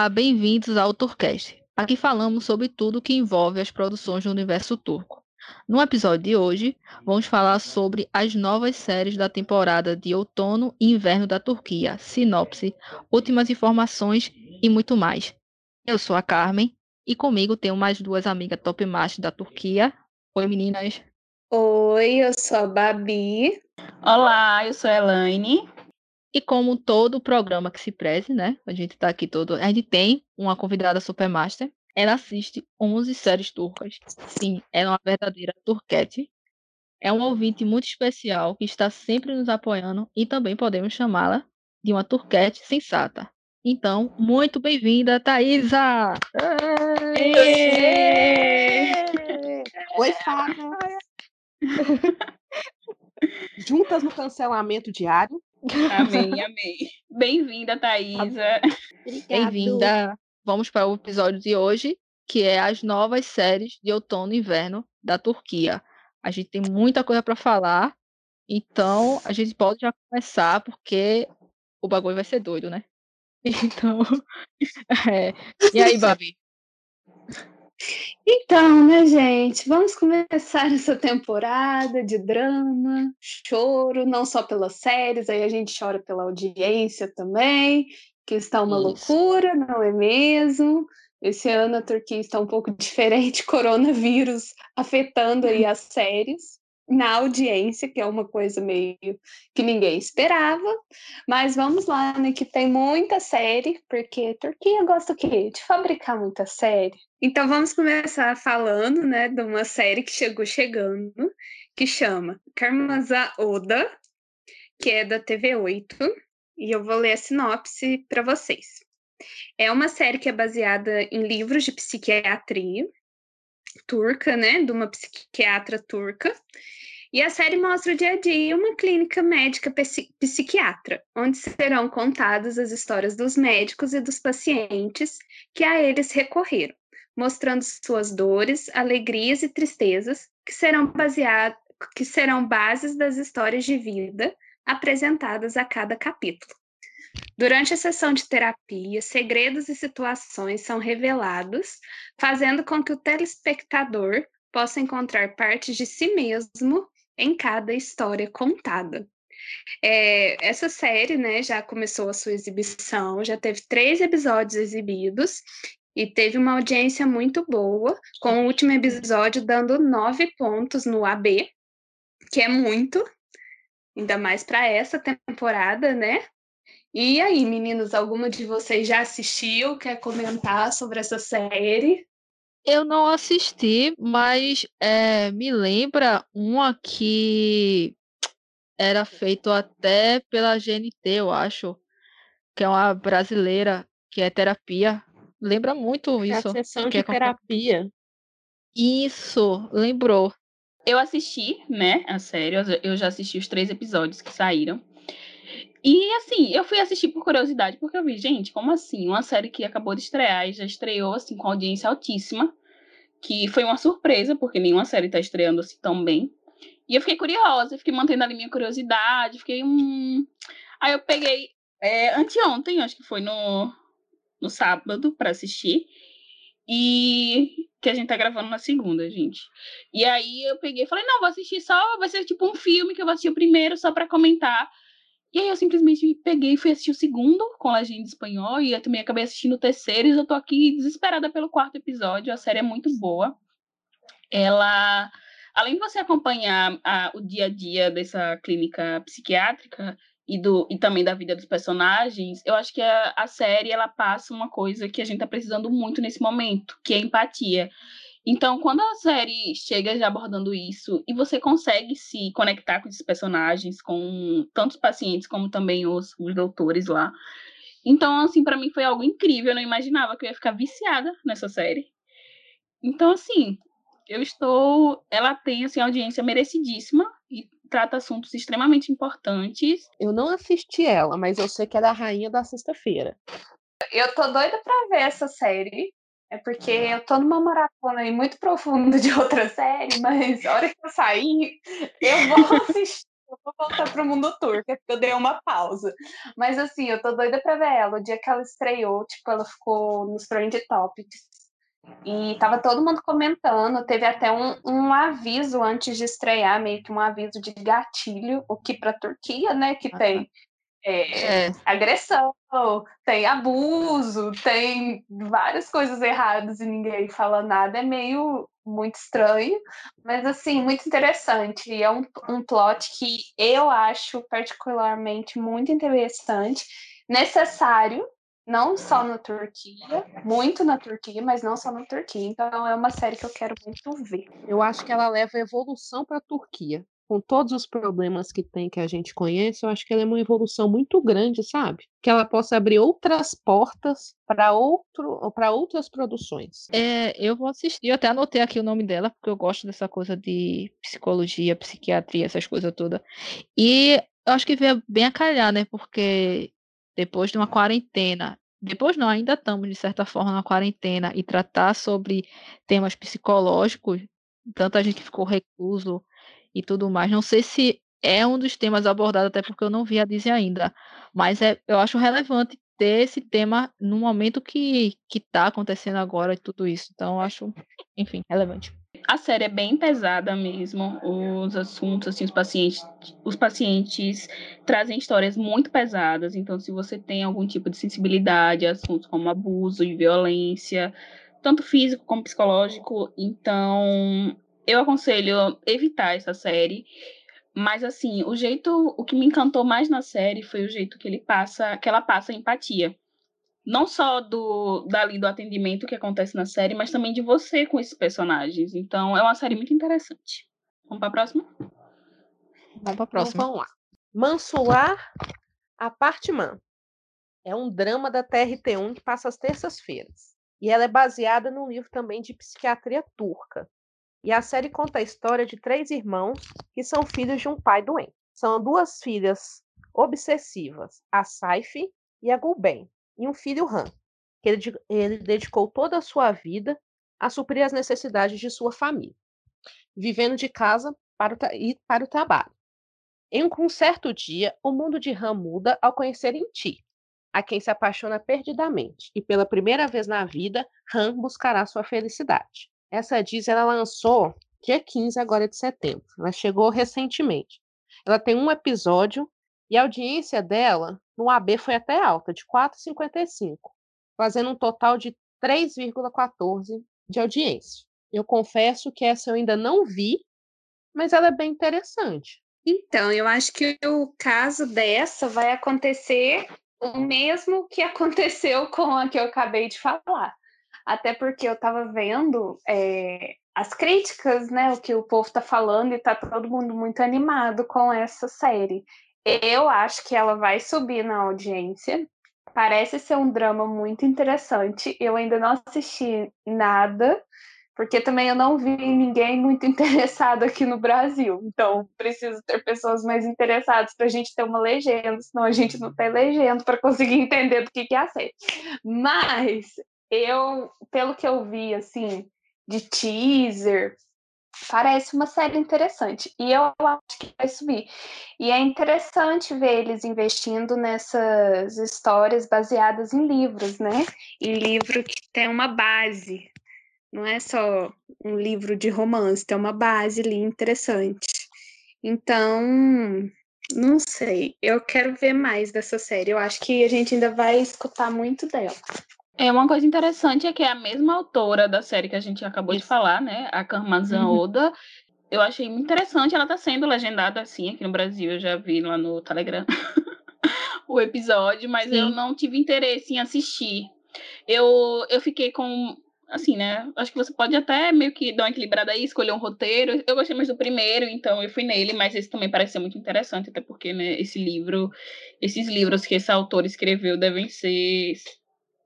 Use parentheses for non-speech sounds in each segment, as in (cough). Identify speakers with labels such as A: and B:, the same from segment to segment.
A: Olá, bem-vindos ao Turcast. Aqui falamos sobre tudo que envolve as produções do universo turco. No episódio de hoje, vamos falar sobre as novas séries da temporada de outono e inverno da Turquia, sinopse, últimas informações e muito mais. Eu sou a Carmen e comigo tenho mais duas amigas top match da Turquia. Oi, meninas.
B: Oi, eu sou a Babi.
C: Olá, eu sou a Elaine.
A: E como todo programa que se preze, né? A gente tá aqui todo. A gente tem uma convidada Supermaster. Ela assiste 11 séries turcas. Sim, ela é uma verdadeira turquete. É um ouvinte muito especial que está sempre nos apoiando e também podemos chamá-la de uma turquete sensata. Então, muito bem-vinda, Thaisa!
D: Oi, Fábio! (laughs) Juntas no cancelamento diário.
C: Amém, (laughs) amém. Bem-vinda, Thaisa.
A: Bem-vinda. Vamos para o episódio de hoje, que é as novas séries de outono e inverno da Turquia. A gente tem muita coisa para falar, então a gente pode já começar, porque o bagulho vai ser doido, né? (laughs) Então, (laughs) é. e aí, Babi?
B: Então, né, gente, vamos começar (laughs) essa temporada de drama, choro, não só pelas séries, aí a gente chora pela audiência também, que está uma Isso. loucura, não é mesmo? Esse ano a Turquia está um pouco (laughs) diferente, coronavírus afetando aí as séries na audiência, que é uma coisa meio que ninguém esperava. Mas vamos lá, né? Que tem muita série, porque Turquia gosta o quê? De fabricar muita série. Então vamos começar falando, né, de uma série que chegou chegando, que chama Karmaza Oda, que é da TV8, e eu vou ler a sinopse para vocês. É uma série que é baseada em livros de psiquiatria turca, né, de uma psiquiatra turca, e a série mostra o dia a dia uma clínica médica psiquiatra, onde serão contadas as histórias dos médicos e dos pacientes que a eles recorreram, mostrando suas dores, alegrias e tristezas, que serão baseadas que serão bases das histórias de vida apresentadas a cada capítulo. Durante a sessão de terapia, segredos e situações são revelados, fazendo com que o telespectador possa encontrar partes de si mesmo em cada história contada. É, essa série, né, já começou a sua exibição, já teve três episódios exibidos e teve uma audiência muito boa, com o último episódio dando nove pontos no AB, que é muito, ainda mais para essa temporada, né? E aí, meninos, alguma de vocês já assistiu? Quer comentar sobre essa série?
A: Eu não assisti, mas é, me lembra uma que era feito até pela GNT, eu acho, que é uma brasileira, que é terapia. Lembra muito isso.
D: É a sessão
A: de
D: é terapia.
A: Isso, lembrou.
C: Eu assisti, né, a série, eu já assisti os três episódios que saíram. E assim, eu fui assistir por curiosidade, porque eu vi, gente, como assim? Uma série que acabou de estrear e já estreou assim com audiência altíssima, que foi uma surpresa, porque nenhuma série tá estreando assim tão bem. E eu fiquei curiosa, fiquei mantendo ali minha curiosidade, fiquei hum... Aí eu peguei é, anteontem, acho que foi no, no sábado, para assistir. E que a gente tá gravando na segunda, gente. E aí eu peguei e falei, não, vou assistir só, vai ser tipo um filme que eu vou assistir primeiro só para comentar. E aí eu simplesmente peguei e fui assistir o segundo com legenda em espanhol e eu também acabei assistindo o terceiro e eu tô aqui desesperada pelo quarto episódio. A série é muito boa. Ela, além de você acompanhar a, o dia a dia dessa clínica psiquiátrica e, do, e também da vida dos personagens, eu acho que a, a série ela passa uma coisa que a gente tá precisando muito nesse momento, que é empatia. Então, quando a série chega já abordando isso e você consegue se conectar com esses personagens, com tantos pacientes como também os, os doutores lá. Então, assim, para mim foi algo incrível. Eu não imaginava que eu ia ficar viciada nessa série. Então, assim, eu estou. Ela tem, assim, audiência merecidíssima e trata assuntos extremamente importantes.
D: Eu não assisti ela, mas eu sei que é da rainha da sexta-feira.
B: Eu tô doida pra ver essa série. É porque eu tô numa maratona aí muito profunda de outra série, mas a hora que eu sair, eu vou assistir. Eu vou voltar pro mundo turco, é porque eu dei uma pausa. Mas assim, eu tô doida pra ver ela. O dia que ela estreou, tipo, ela ficou nos Trend Topics. E tava todo mundo comentando, teve até um, um aviso antes de estrear, meio que um aviso de gatilho, o que pra Turquia, né, que tem é, é. agressão, tem abuso, tem várias coisas erradas e ninguém fala nada, é meio muito estranho, mas assim, muito interessante. E é um, um plot que eu acho particularmente muito interessante, necessário, não só na Turquia, muito na Turquia, mas não só na Turquia. Então é uma série que eu quero muito ver.
D: Eu acho que ela leva evolução para a Turquia com todos os problemas que tem que a gente conhece, eu acho que ela é uma evolução muito grande, sabe? Que ela possa abrir outras portas para outro, para outras produções.
A: É, eu vou assistir, eu até anotei aqui o nome dela, porque eu gosto dessa coisa de psicologia, psiquiatria, essas coisas todas. E eu acho que veio bem a calhar, né? Porque depois de uma quarentena, depois não, ainda estamos, de certa forma, na quarentena, e tratar sobre temas psicológicos, tanta gente ficou recluso e tudo mais. Não sei se é um dos temas abordados, até porque eu não vi a Disney ainda, mas é, eu acho relevante ter esse tema no momento que está acontecendo agora e tudo isso. Então, acho, enfim, relevante.
C: A série é bem pesada mesmo, os assuntos, assim, os pacientes, os pacientes trazem histórias muito pesadas, então se você tem algum tipo de sensibilidade a assuntos como abuso e violência, tanto físico como psicológico, então eu aconselho evitar essa série. Mas assim, o jeito, o que me encantou mais na série foi o jeito que ele passa, que ela passa empatia. Não só do dali do atendimento que acontece na série, mas também de você com esses personagens. Então, é uma série muito interessante. Vamos para a próxima?
A: Vamos para a próxima. Então,
D: vamos lá. Mansular, a parte man. É um drama da TRT1 que passa às terças-feiras. E ela é baseada num livro também de psiquiatria turca, e a série conta a história de três irmãos que são filhos de um pai doente. São duas filhas obsessivas, a Saifi e a Gulben, e um filho Han, que ele, ele dedicou toda a sua vida a suprir as necessidades de sua família, vivendo de casa para o e para o trabalho. Em um certo dia, o mundo de Han muda ao conhecer em Ti, a quem se apaixona perdidamente, e pela primeira vez na vida, Han buscará sua felicidade. Essa Disney ela lançou dia 15 agora de setembro. Ela chegou recentemente. Ela tem um episódio e a audiência dela no AB foi até alta, de 4,55, fazendo um total de 3,14 de audiência. Eu confesso que essa eu ainda não vi, mas ela é bem interessante.
B: Então, eu acho que o caso dessa vai acontecer o mesmo que aconteceu com a que eu acabei de falar até porque eu estava vendo é, as críticas, né, o que o povo está falando, e está todo mundo muito animado com essa série. Eu acho que ela vai subir na audiência. Parece ser um drama muito interessante. Eu ainda não assisti nada, porque também eu não vi ninguém muito (laughs) interessado aqui no Brasil. Então, preciso ter pessoas mais interessadas para a gente ter uma legenda, senão a gente não tem legenda para conseguir (laughs) entender do que, que é a série. Mas eu, pelo que eu vi, assim, de teaser, parece uma série interessante. E eu acho que vai subir. E é interessante ver eles investindo nessas histórias baseadas em livros, né? Em livro que tem uma base. Não é só um livro de romance, tem uma base ali interessante. Então, não sei. Eu quero ver mais dessa série. Eu acho que a gente ainda vai escutar muito dela.
C: É uma coisa interessante é que é a mesma autora da série que a gente acabou Isso. de falar, né? A Karmazan uhum. Oda. Eu achei muito interessante, ela tá sendo legendada assim aqui no Brasil, eu já vi lá no Telegram (laughs) o episódio, mas Sim. eu não tive interesse em assistir. Eu, eu fiquei com assim, né? Acho que você pode até meio que dar uma equilibrada aí, escolher um roteiro. Eu gostei mais do primeiro, então eu fui nele, mas esse também parece ser muito interessante, até porque, né, esse livro, esses livros que esse autor escreveu devem ser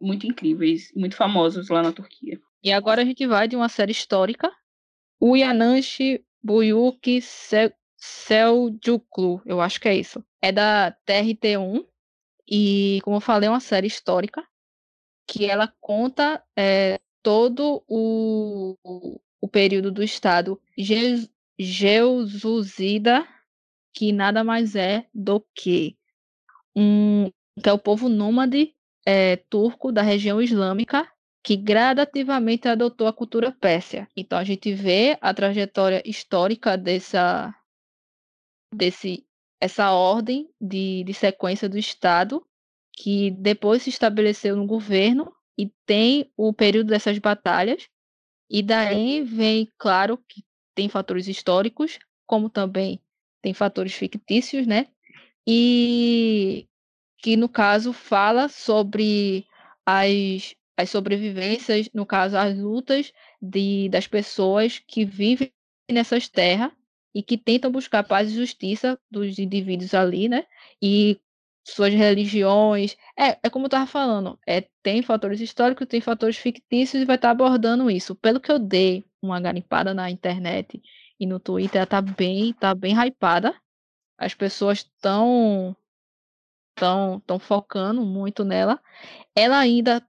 C: muito incríveis, muito famosos lá na Turquia.
A: E agora a gente vai de uma série histórica, o Yananshi Buyuk Selçuklu, eu acho que é isso. É da TRT1 e, como eu falei, é uma série histórica que ela conta é, todo o, o período do Estado Geusuzida que nada mais é do que um que é o povo nômade é, turco da região islâmica que gradativamente adotou a cultura pérsia. Então a gente vê a trajetória histórica dessa desse essa ordem de, de sequência do Estado que depois se estabeleceu no governo e tem o período dessas batalhas e daí vem claro que tem fatores históricos como também tem fatores fictícios, né? E que no caso fala sobre as, as sobrevivências, no caso as lutas de, das pessoas que vivem nessas terras e que tentam buscar paz e justiça dos indivíduos ali, né? E suas religiões. É, é como eu estava falando, é, tem fatores históricos, tem fatores fictícios e vai estar tá abordando isso. Pelo que eu dei uma garimpada na internet e no Twitter, ela tá bem, tá bem hypada. As pessoas estão estão focando muito nela. Ela ainda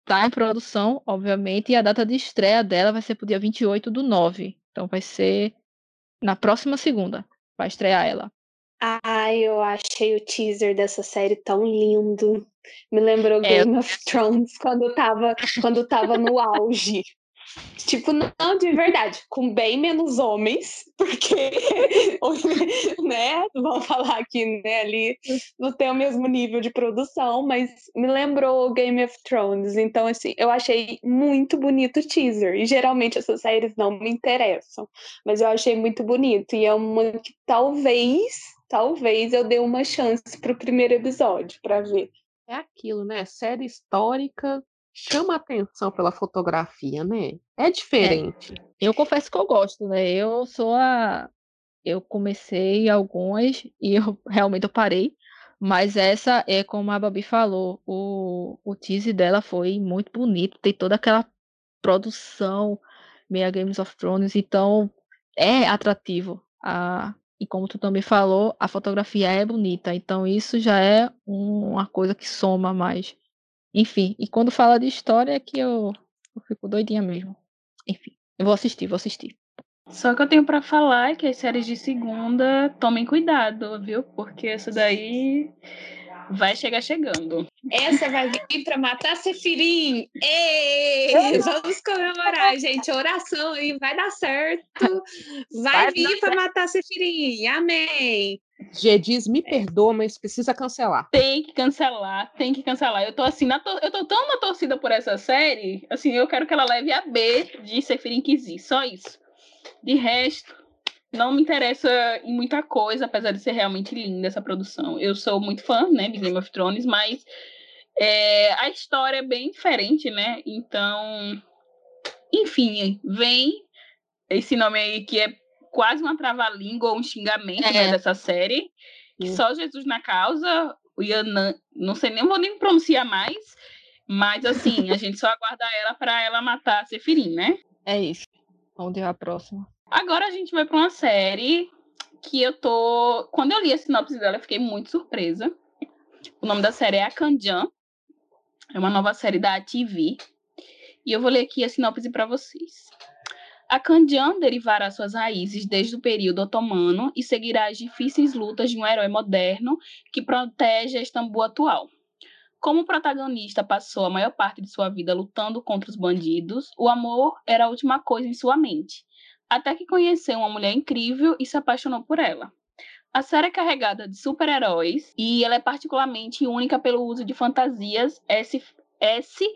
A: está em produção, obviamente, e a data de estreia dela vai ser pro dia 28 do 9. Então vai ser na próxima segunda. Vai estrear ela.
B: Ai, eu achei o teaser dessa série tão lindo. Me lembrou é. Game of Thrones quando tava, quando tava no auge. Tipo, não, de verdade, com bem menos homens, (laughs) porque, né, vamos falar que, né, ali não tem o mesmo nível de produção, mas me lembrou Game of Thrones, então, assim, eu achei muito bonito o teaser, e geralmente essas séries não me interessam, mas eu achei muito bonito, e é uma que talvez, talvez eu dê uma chance pro primeiro episódio, para ver.
D: É aquilo, né, série histórica chama atenção pela fotografia, né? É diferente. É.
A: Eu confesso que eu gosto, né? Eu sou a. Eu comecei algumas (laughs) e eu realmente eu parei. Mas essa é como a Babi falou, o, o teaser dela foi muito bonito, tem toda aquela produção meia Games of Thrones, então é atrativo. A, e como tu também falou, a fotografia é bonita, então isso já é um, uma coisa que soma mais enfim, e quando fala de história é que eu, eu fico doidinha mesmo. Enfim, eu vou assistir, vou assistir.
C: Só que eu tenho para falar que as séries de segunda tomem cuidado, viu? Porque essa daí vai chegar chegando.
B: Essa vai vir para matar Sefirim. Ei, vamos comemorar, gente. Oração aí vai dar certo. Vai, vai vir para matar Sefirim. Amém.
D: G diz, me perdoa, mas precisa cancelar.
C: Tem que cancelar, tem que cancelar. Eu tô assim, na to... eu tô tão na torcida por essa série, assim, eu quero que ela leve a B de Sefirin Kizi, só isso. De resto, não me interessa em muita coisa, apesar de ser realmente linda essa produção. Eu sou muito fã, né, de Game of Thrones, mas é, a história é bem diferente, né? Então, enfim, vem esse nome aí que é quase uma trava-língua ou um xingamento né, é. né, dessa série. Que só Jesus na causa, o Yanan, não sei nem, vou nem pronunciar mais, mas assim, a gente só aguarda ela para ela matar a Sefirim, né?
A: É isso. Vamos ver a próxima.
C: Agora a gente vai para uma série que eu tô. Quando eu li a sinopse dela, eu fiquei muito surpresa. O nome da série é A Kanjan. É uma nova série da TV. E eu vou ler aqui a sinopse para vocês. A Kandian derivará suas raízes desde o período otomano e seguirá as difíceis lutas de um herói moderno que protege a Istambul atual. Como o protagonista passou a maior parte de sua vida lutando contra os bandidos, o amor era a última coisa em sua mente, até que conheceu uma mulher incrível e se apaixonou por ela. A série é carregada de super-heróis e ela é particularmente única pelo uso de fantasias SFX,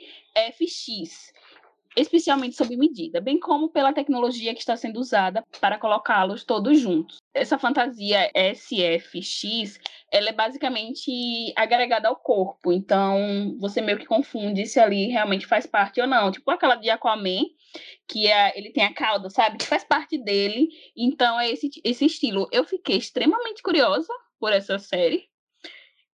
C: especialmente sob medida, bem como pela tecnologia que está sendo usada para colocá-los todos juntos. Essa fantasia SFX, ela é basicamente agregada ao corpo, então você meio que confunde se ali realmente faz parte ou não. Tipo aquela de Aquaman, que é, ele tem a cauda, sabe? Que faz parte dele, então é esse, esse estilo. Eu fiquei extremamente curiosa por essa série,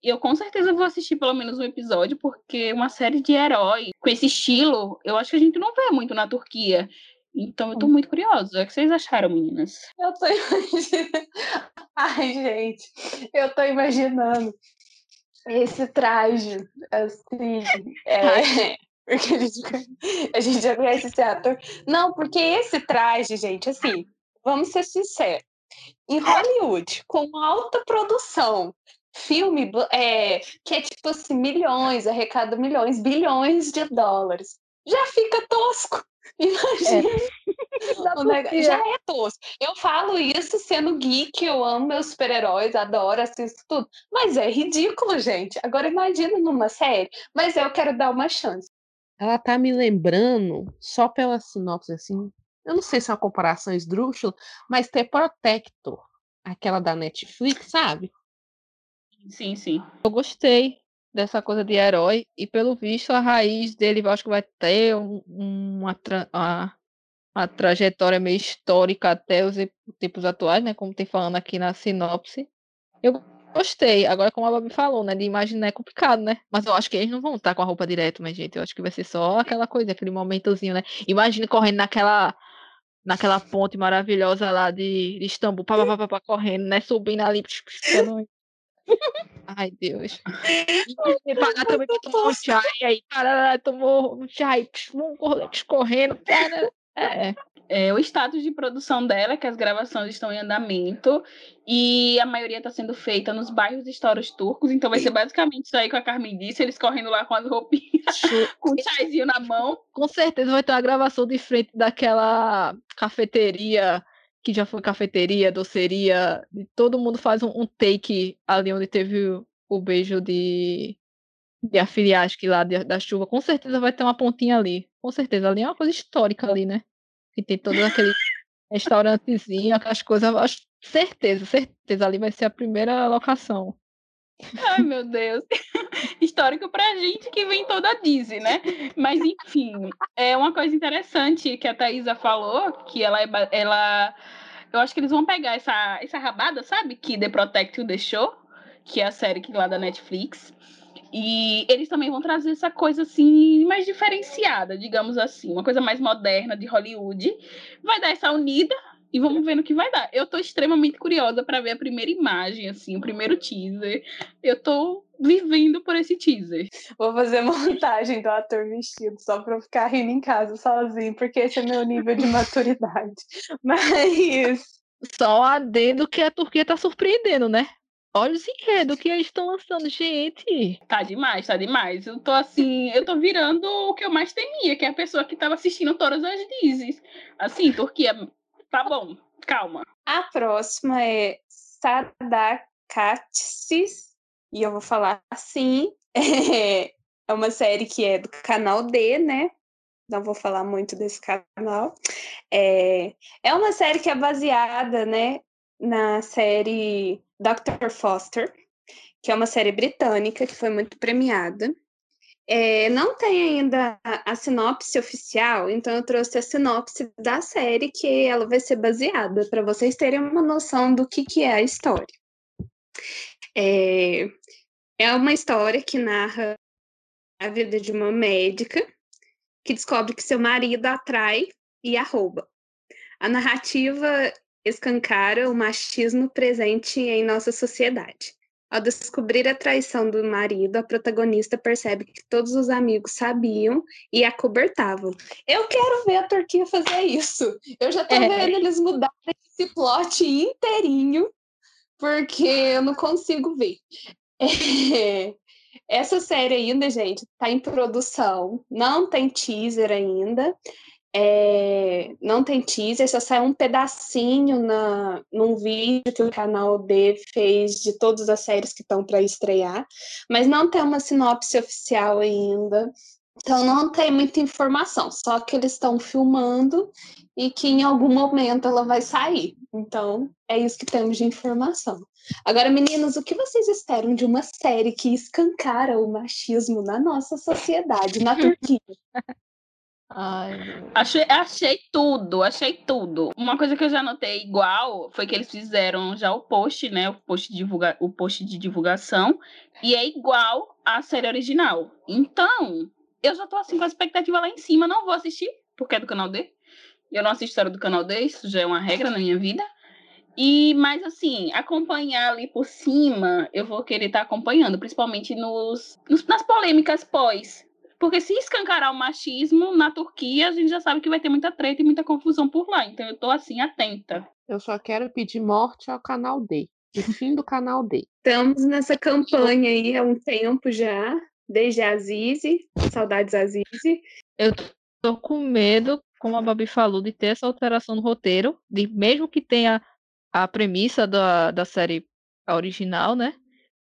C: eu com certeza vou assistir pelo menos um episódio, porque uma série de herói com esse estilo, eu acho que a gente não vê muito na Turquia. Então eu tô hum. muito curiosa. O que vocês acharam, meninas?
B: Eu tô (laughs) imaginando. Ai, gente, eu tô imaginando esse traje, assim. É... (laughs) (laughs) Porque a gente, a gente já conhece esse ator. Não, porque esse traje, gente, assim, vamos ser sinceros. em Hollywood, com alta produção, filme é, que é tipo assim, milhões, arrecada milhões, bilhões de dólares. Já fica tosco. (laughs) Imagina. É. (laughs) Já é tosco. Eu falo isso sendo geek, eu amo meus super-heróis, adoro, assisto tudo. Mas é ridículo, gente. Agora imagina numa série. Mas eu quero dar uma chance.
D: Ela tá me lembrando, só pela sinopse assim, eu não sei se é uma comparação esdrúxula, mas The Protector, aquela da Netflix, sabe?
C: Sim, sim.
A: Eu gostei dessa coisa de herói e pelo visto a raiz dele acho que vai ter um, uma, uma, uma, trajetória meio histórica até os tempos atuais, né? Como tem falando aqui na sinopse. Eu gostei. Agora, como a Babi falou, né? De imaginar é complicado, né? Mas eu acho que eles não vão estar com a roupa direto, mas, gente. Eu acho que vai ser só aquela coisa, aquele momentozinho, né? Imagina correndo naquela naquela ponte maravilhosa lá de, de Istambul, pá, pá, pá, pá, correndo, né? Subindo ali. Ai, Deus. E parar também pra tomar um chá. E aí, parará, tomou um chá e correndo. É.
C: É, o status de produção dela, que as gravações estão em andamento, e a maioria está sendo feita nos bairros históricos turcos, então vai ser basicamente isso aí com a Carmen disse, eles correndo lá com as roupinhas, (laughs) com o chaizinho na mão.
A: Com certeza vai ter uma gravação de frente daquela cafeteria que já foi cafeteria, doceria, todo mundo faz um, um take ali onde teve o, o beijo de, de afiliar, que lá de, da chuva, com certeza vai ter uma pontinha ali. Com certeza, ali é uma coisa histórica ali, né? Que tem todo aquele restaurantezinho, aquelas coisas, acho, certeza, certeza, ali vai ser a primeira locação.
C: Ai, meu Deus. (laughs) Histórico pra gente que vem toda a Disney, né? Mas, enfim, é uma coisa interessante que a Thaisa falou, que ela, é ela eu acho que eles vão pegar essa, essa rabada, sabe? Que The Protect deixou, que é a série que lá da Netflix. E eles também vão trazer essa coisa assim mais diferenciada, digamos assim, uma coisa mais moderna de Hollywood. Vai dar essa unida, e vamos ver no que vai dar. Eu tô extremamente curiosa para ver a primeira imagem, assim, o primeiro teaser. Eu tô vivendo por esse teaser.
B: Vou fazer montagem do ator vestido só pra eu ficar rindo em casa sozinho, porque esse é meu nível de maturidade. (laughs) Mas.
A: Só adendo que a Turquia tá surpreendendo, né? Olha os enredos que eles estão lançando, gente.
C: Tá demais, tá demais. Eu tô assim, eu tô virando o que eu mais temia, que é a pessoa que tava assistindo todas as Disney. Assim, Turquia, Tá bom, calma.
B: A próxima é Sadakatsis, e eu vou falar assim. (laughs) É uma série que é do canal D, né? Não vou falar muito desse canal. É, é uma série que é baseada, né, na série Dr. Foster, que é uma série britânica que foi muito premiada. É, não tem ainda a, a, sinopse oficial, então eu trouxe a sinopse da série que ela vai ser baseada, para vocês terem uma noção do que, que é a história. É, é uma história que narra a vida de uma médica que descobre que seu marido atrai e a rouba. A narrativa escancara o machismo presente em nossa sociedade. Ao descobrir a traição do marido, a protagonista percebe que todos os amigos sabiam e a cobertavam. Eu quero ver a Turquia fazer isso. Eu já tô é. vendo eles mudarem esse plot inteirinho, porque eu não consigo ver. (laughs) É. Essa série ainda, gente, tá em produção, não tem teaser ainda. É, não tem teaser, só sai um pedacinho na, num vídeo que o canal D fez de todas as séries que estão para estrear, mas não tem uma sinopse oficial ainda, então não tem muita informação, só que eles estão filmando e que em algum momento ela vai sair. Então é isso que temos de informação. Agora, meninos, o que vocês esperam de uma série que escancara o machismo na nossa sociedade, na (laughs) Turquia?
C: Ai, achei, achei tudo, achei tudo. Uma coisa que eu já notei igual foi que eles fizeram já o post, né? O post, divulga, o post de divulgação, e é igual à série original. Então, eu já tô assim com a expectativa lá em cima. Não vou assistir, porque é do canal D. Eu não assisto história do canal D, isso já é uma regra na minha vida. E, mas assim, acompanhar ali por cima, eu vou querer estar tá acompanhando, principalmente nos, nos, nas polêmicas pós porque se escancarar o machismo na Turquia, a gente já sabe que vai ter muita treta e muita confusão por lá. Então eu tô assim, atenta.
D: Eu só quero pedir morte ao canal D. O fim do canal D.
B: Estamos nessa campanha aí há um tempo já, desde a Azize, saudades Azize.
A: Eu tô com medo, como a Babi falou, de ter essa alteração no roteiro, de mesmo que tenha a premissa da, da série original, né?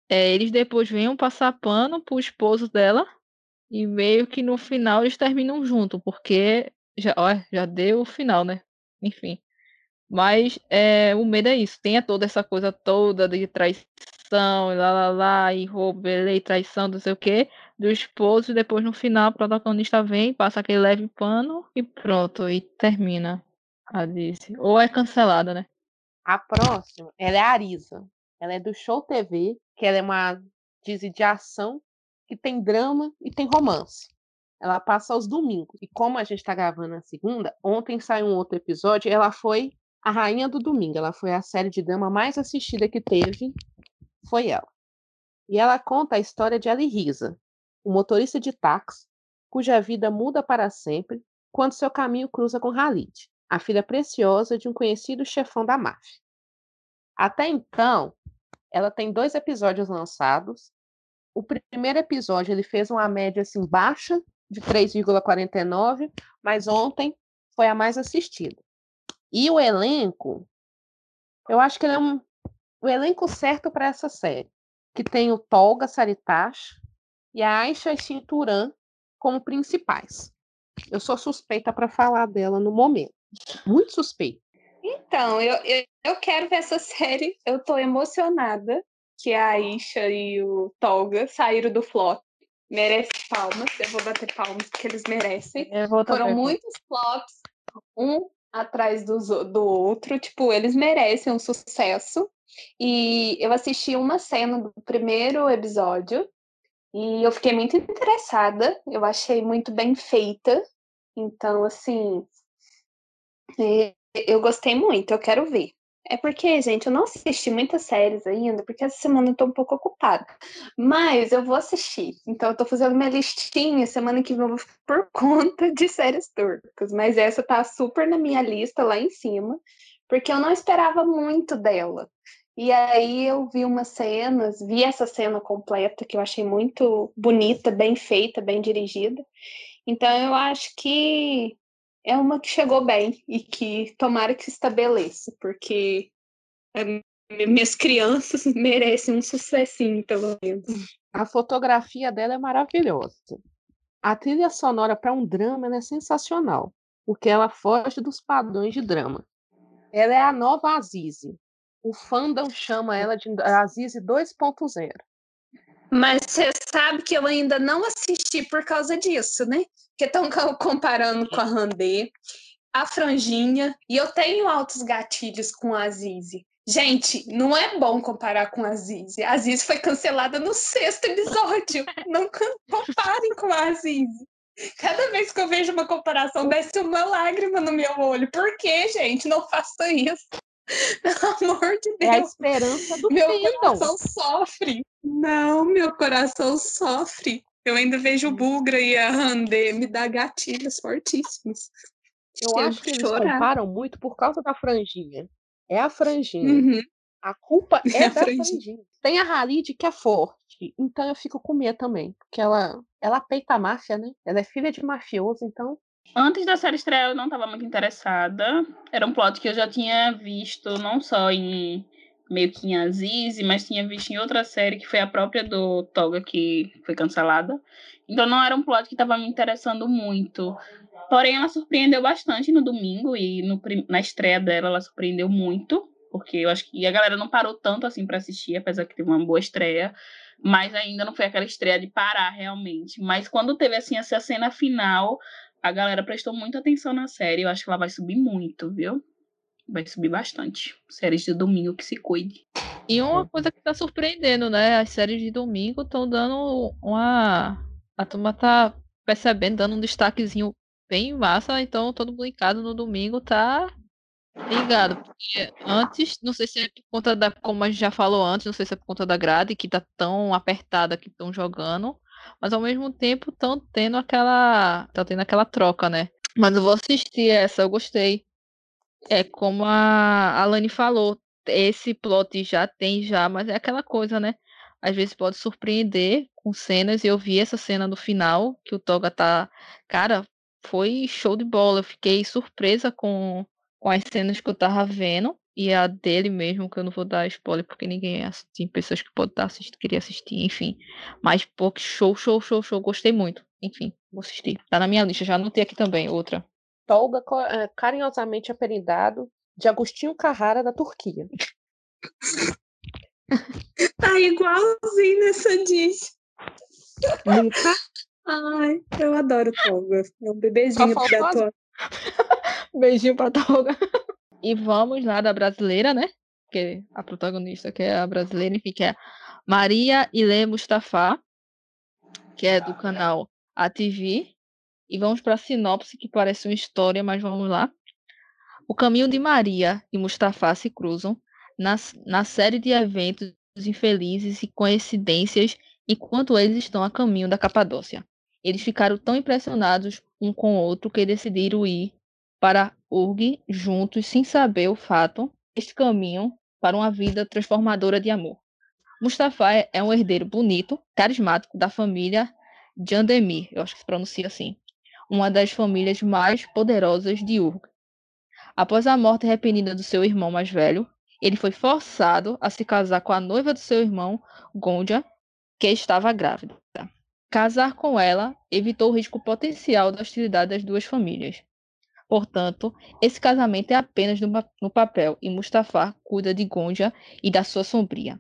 A: É, eles depois venham passar pano pro esposo dela e meio que no final eles terminam junto, porque já, ó, já deu o final, né? Enfim. Mas é, o medo é isso. Tenha toda essa coisa toda de traição, e lá lá lá, e roubo, e traição, não sei o que, do esposo, e depois no final o protagonista vem, passa aquele leve pano e pronto, e termina a Alice. Ou é cancelada, né?
D: A próxima, ela é a Arisa. Ela é do Show TV, que ela é uma Disney de ação, que tem drama e tem romance. Ela passa aos domingos. E como a gente está gravando na segunda, ontem saiu um outro episódio, ela foi a rainha do domingo. Ela foi a série de drama mais assistida que teve, foi ela. E ela conta a história de Ali Risa, um motorista de táxi cuja vida muda para sempre quando seu caminho cruza com Khalid, a filha preciosa de um conhecido chefão da máfia. Até então, ela tem dois episódios lançados. O primeiro episódio ele fez uma média assim baixa de 3,49, mas ontem foi a mais assistida. E o elenco, eu acho que ele é um, o elenco certo para essa série, que tem o Tolga Saritash e a Aisha Cinturan como principais. Eu sou suspeita para falar dela no momento. Muito suspeita.
B: Então, eu, eu, eu, quero ver essa (laughs) série. Eu tô emocionada que a Aisha e o Tolga saíram do flop. Merece palmas. Eu vou bater palmas porque eles merecem. Foram muitos flops. Um atrás do, do outro. Tipo, eles merecem um sucesso. E eu assisti uma cena do primeiro episódio e eu fiquei muito interessada. Eu achei muito bem feita. Então, assim, eu gostei muito. Eu quero ver. É porque, gente, eu não assisti muitas séries ainda, porque essa semana eu tô um pouco ocupada. Mas eu vou assistir. Então eu tô fazendo minha listinha. Semana que vem eu vou por (laughs) conta de séries turcas. Mas essa tá super na minha lista lá em cima, porque eu não esperava muito dela. E aí eu vi umas cenas, vi essa cena completa que eu achei muito bonita, bem feita, bem dirigida. Então eu acho que é uma que chegou bem e que tomara que se estabeleça, porque é, minhas crianças (laughs) merecem um sucessinho, pelo menos.
D: A fotografia dela é maravilhosa. A trilha sonora para um drama é sensacional, porque ela foge dos padrões de drama. Ela é a nova Azize. O fandom chama ela de Azize 2.0.
B: Mas você sabe que eu ainda não assisti por causa disso, né? Que estão (laughs) comparando com a Randê, a Franjinha, e eu tenho altos gatilhos com a Azize. Gente, não é bom comparar com a Azize. A Azize foi cancelada no sexto episódio. (laughs) não comparem com a Azize. Cada vez que eu vejo uma comparação, desce uma lágrima no meu olho. Por que, gente? Não faça isso. (laughs) Pelo amor de Deus.
D: É a esperança do
B: Meu
D: fandom.
B: coração sofre. Não, meu coração sofre. Eu ainda vejo o Bugra e a Randê me dá gatilhos fortíssimos.
D: Eu, eu acho que eles comparam muito por causa da franjinha. É a franjinha.
B: Uhum.
D: A culpa (laughs) é, é da franjinha. franjinha. Tem a Halid que é forte, então eu fico com medo também, porque ela ela peita a máfia, né? Ela é filha de mafioso, então
C: Antes da série estrear, eu não estava muito interessada. Era um plot que eu já tinha visto, não só em meio que em Aziz, mas tinha visto em outra série que foi a própria do Toga, que foi cancelada. Então não era um plot que estava me interessando muito. Porém, ela surpreendeu bastante no domingo e no, na estreia dela ela surpreendeu muito, porque eu acho que a galera não parou tanto assim para assistir, apesar que teve uma boa estreia, mas ainda não foi aquela estreia de parar realmente. Mas quando teve assim essa cena final, a galera prestou muita atenção na série. Eu acho que ela vai subir muito, viu? Vai subir bastante. Séries de domingo que se cuide.
A: E uma coisa que tá surpreendendo, né? As séries de domingo estão dando uma. A turma tá percebendo, dando um destaquezinho bem massa. Então todo mundo no domingo tá ligado. Porque antes, não sei se é por conta da. Como a gente já falou antes, não sei se é por conta da grade que tá tão apertada que estão jogando mas ao mesmo tempo estão tendo aquela. tá tendo aquela troca, né? Mas eu vou assistir essa, eu gostei. É como a Alane falou, esse plot já tem já, mas é aquela coisa, né? Às vezes pode surpreender com cenas. Eu vi essa cena no final, que o Toga tá. Cara, foi show de bola. Eu fiquei surpresa com, com as cenas que eu tava vendo. E a dele mesmo, que eu não vou dar spoiler, porque ninguém tem pessoas que podem estar assistindo, queria assistir, enfim. Mas, pô, show, show, show, show. Gostei muito. Enfim, vou assistir. Tá na minha lista, já anotei aqui também, outra.
D: Tolga é, carinhosamente apelidado de Agostinho Carrara da Turquia. (laughs)
B: tá igualzinho nessa diz.
D: Nunca.
B: Ai, eu adoro Tolga. É um bebezinho da tua.
A: Beijinho pra Tolga. (laughs) E vamos lá da brasileira, né? Que a protagonista que é a brasileira, enfim, que é Maria Ile Mustafa, que é do canal ATV. E vamos para a sinopse, que parece uma história, mas vamos lá. O caminho de Maria e Mustafa se cruzam na, na série de eventos infelizes e coincidências enquanto eles estão a caminho da Capadócia. Eles ficaram tão impressionados um com o outro que decidiram ir para Urg juntos sem saber o fato este caminho para uma vida transformadora de amor. Mustafa é um herdeiro bonito, carismático da família Jandemir, eu acho que se pronuncia assim, uma das famílias mais poderosas de Urg. Após a morte repentina do seu irmão mais velho, ele foi forçado a se casar com a noiva do seu irmão, Gondia, que estava grávida. Casar com ela evitou o risco potencial da hostilidade das duas famílias. Portanto, esse casamento é apenas no, no papel e Mustafa cuida de Gondia e da sua sombria.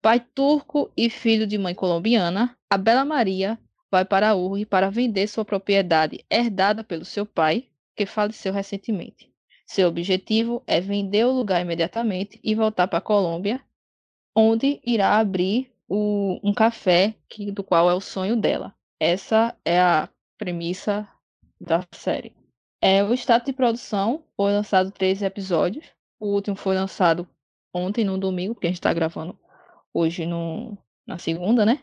A: Pai turco e filho de mãe colombiana, a Bela Maria vai para Uri para vender sua propriedade herdada pelo seu pai, que faleceu recentemente. Seu objetivo é vender o lugar imediatamente e voltar para a Colômbia, onde irá abrir o, um café que, do qual é o sonho dela. Essa é a premissa da série. É, o status de produção foi lançado três episódios. O último foi lançado ontem, no domingo, porque a gente está gravando hoje no, na segunda, né?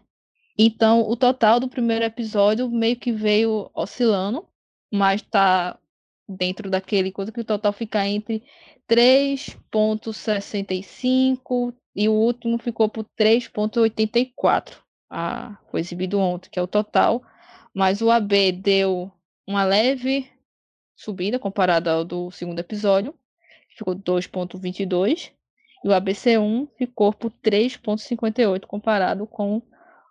A: Então, o total do primeiro episódio meio que veio oscilando, mas tá dentro daquele coisa que o total fica entre 3.65 e o último ficou por 3.84. Ah, foi exibido ontem, que é o total, mas o AB deu uma leve subida comparada ao do segundo episódio, ficou 2.22, e o ABC1 ficou por 3.58 comparado com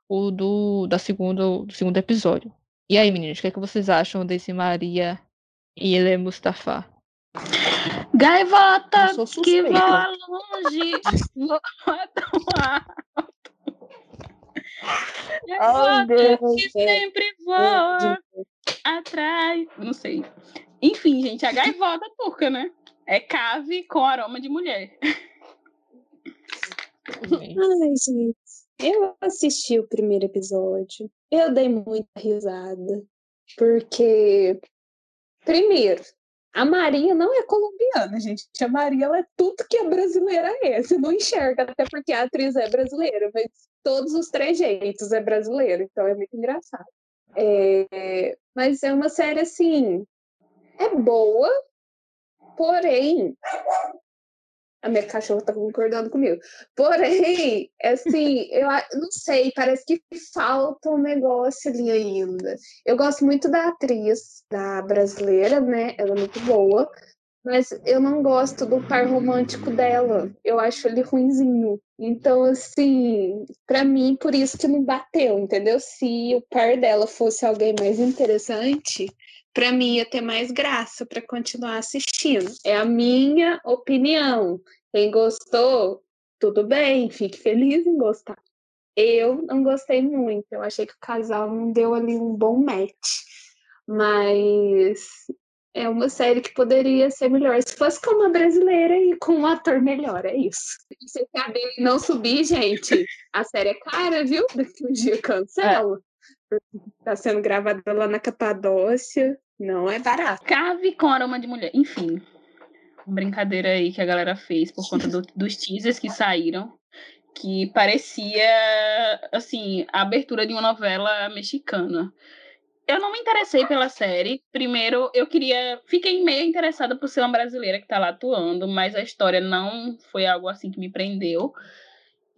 A: o do, da segundo, do segundo episódio. E aí, meninos, o que, é que vocês acham desse Maria e ele é Mustafa.
C: Gaivota que voa longe, voa (laughs) tão alto. Gaivota oh, que sempre voa atrás. Não sei. Enfim, gente, a gaivota turca, né? É cave com aroma de mulher.
B: Ai, gente. Eu assisti o primeiro episódio. Eu dei muita risada. Porque Primeiro, a Maria não é colombiana, gente. A Maria ela é tudo que a brasileira é. Você não enxerga, até porque a atriz é brasileira, mas todos os trejeitos é brasileiro, então é muito engraçado. É, mas é uma série assim, é boa, porém a minha cachorra tá concordando comigo. Porém, assim, eu não sei, parece que falta um negócio ali ainda. Eu gosto muito da atriz, da brasileira, né? Ela é muito boa, mas eu não gosto do par romântico dela. Eu acho ele ruinzinho. Então, assim, para mim, por isso que não bateu, entendeu? Se o par dela fosse alguém mais interessante, para mim ia ter mais graça para continuar assistindo. É a minha opinião. Quem gostou, tudo bem, fique feliz em gostar. Eu não gostei muito, eu achei que o casal não deu ali um bom match. Mas é uma série que poderia ser melhor. Se fosse com uma brasileira e com um ator melhor, é isso. Se a cabelo não subir, gente, a série é cara, viu? Daqui um dia cancela. É. Tá sendo gravada lá na Capadócia. Não é barato.
C: Cave com aroma de mulher. Enfim, brincadeira aí que a galera fez por conta do, dos teasers que saíram, que parecia, assim, a abertura de uma novela mexicana. eu não me interessei pela série. Primeiro, eu queria. Fiquei meio interessada por ser uma brasileira que tá lá atuando, mas a história não foi algo assim que me prendeu.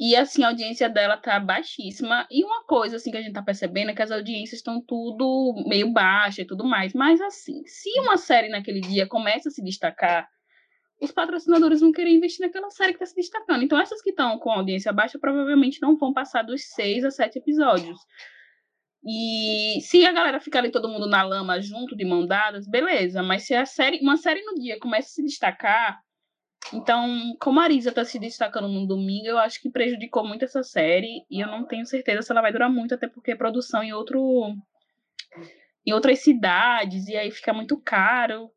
C: E assim, a audiência dela tá baixíssima. E uma coisa assim que a gente tá percebendo é que as audiências estão tudo meio baixa e tudo mais. Mas assim, se uma série naquele dia começa a se destacar, os patrocinadores vão querer investir naquela série que tá se destacando. Então, essas que estão com audiência baixa provavelmente não vão passar dos seis a sete episódios. E se a galera ficar ali todo mundo na lama junto, de mão dadas, beleza. Mas se a série, uma série no dia começa a se destacar, então, como a Arisa tá se destacando no domingo, eu acho que prejudicou muito essa série. E eu não tenho certeza se ela vai durar muito, até porque produção em outro. em outras cidades, e aí fica muito caro.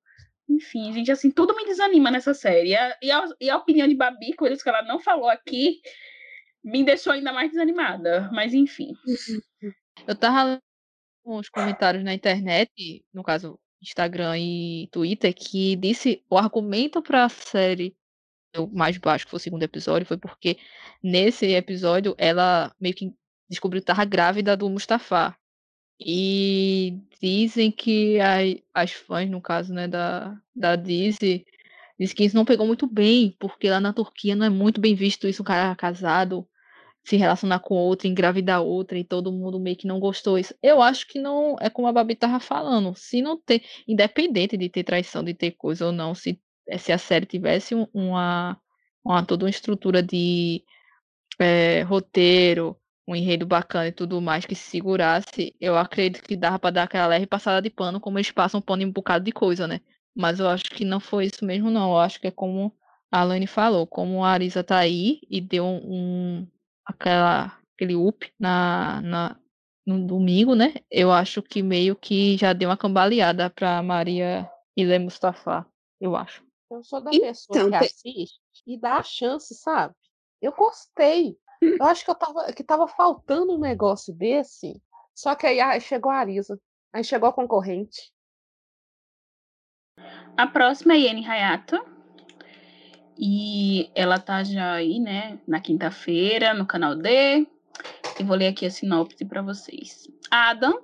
C: Enfim, gente, assim, tudo me desanima nessa série. E a, e a, e a opinião de Babi, coisas que ela não falou aqui, me deixou ainda mais desanimada. Mas enfim.
A: Eu tava com os comentários na internet, no caso Instagram e Twitter, que disse o argumento para a série o mais baixo, que foi o segundo episódio, foi porque nesse episódio ela meio que descobriu que estava grávida do Mustafa. E dizem que as, as fãs, no caso, né, da, da Disney, dizem que isso não pegou muito bem, porque lá na Turquia não é muito bem visto isso, um cara casado se relacionar com outra, engravidar outra, e todo mundo meio que não gostou isso. Eu acho que não é como a Babi tava falando. Se não ter, independente de ter traição, de ter coisa ou não, se, eh, se a série tivesse uma, uma toda uma estrutura de é, roteiro, um enredo bacana e tudo mais que se segurasse, eu acredito que dava para dar aquela leve passada de pano, como eles passam pano em um bocado de coisa, né? Mas eu acho que não foi isso mesmo, não. Eu acho que é como a Alane falou, como a Arisa tá aí e deu um, aquela, aquele up na, na, no domingo, né? Eu acho que meio que já deu uma cambaleada pra Maria Ilê Mustafa, eu acho.
D: Eu sou da pessoa então, que assiste e dá a chance, sabe? Eu gostei. Eu acho que eu tava, que tava faltando um negócio desse. Só que aí chegou a Arisa. Aí chegou a concorrente.
C: A próxima é Yeni Hayato. E ela tá já aí, né, na quinta-feira, no canal D. E vou ler aqui a sinopse para vocês. Adam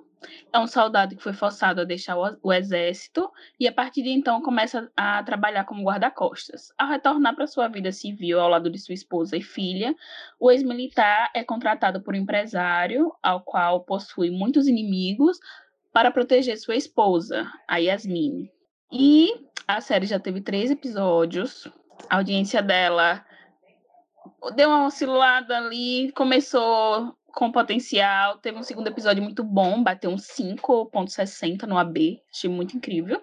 C: é um soldado que foi forçado a deixar o, exército e a partir de então começa a trabalhar como guarda-costas. Ao retornar para sua vida civil ao lado de sua esposa e filha, o ex-militar é contratado por um empresário ao qual possui muitos inimigos para proteger sua esposa, a Yasmin. E a série já teve três episódios, a audiência dela deu uma oscilada ali, começou com potencial, teve um segundo episódio muito bom, bateu um 5.60 no AB, achei muito incrível.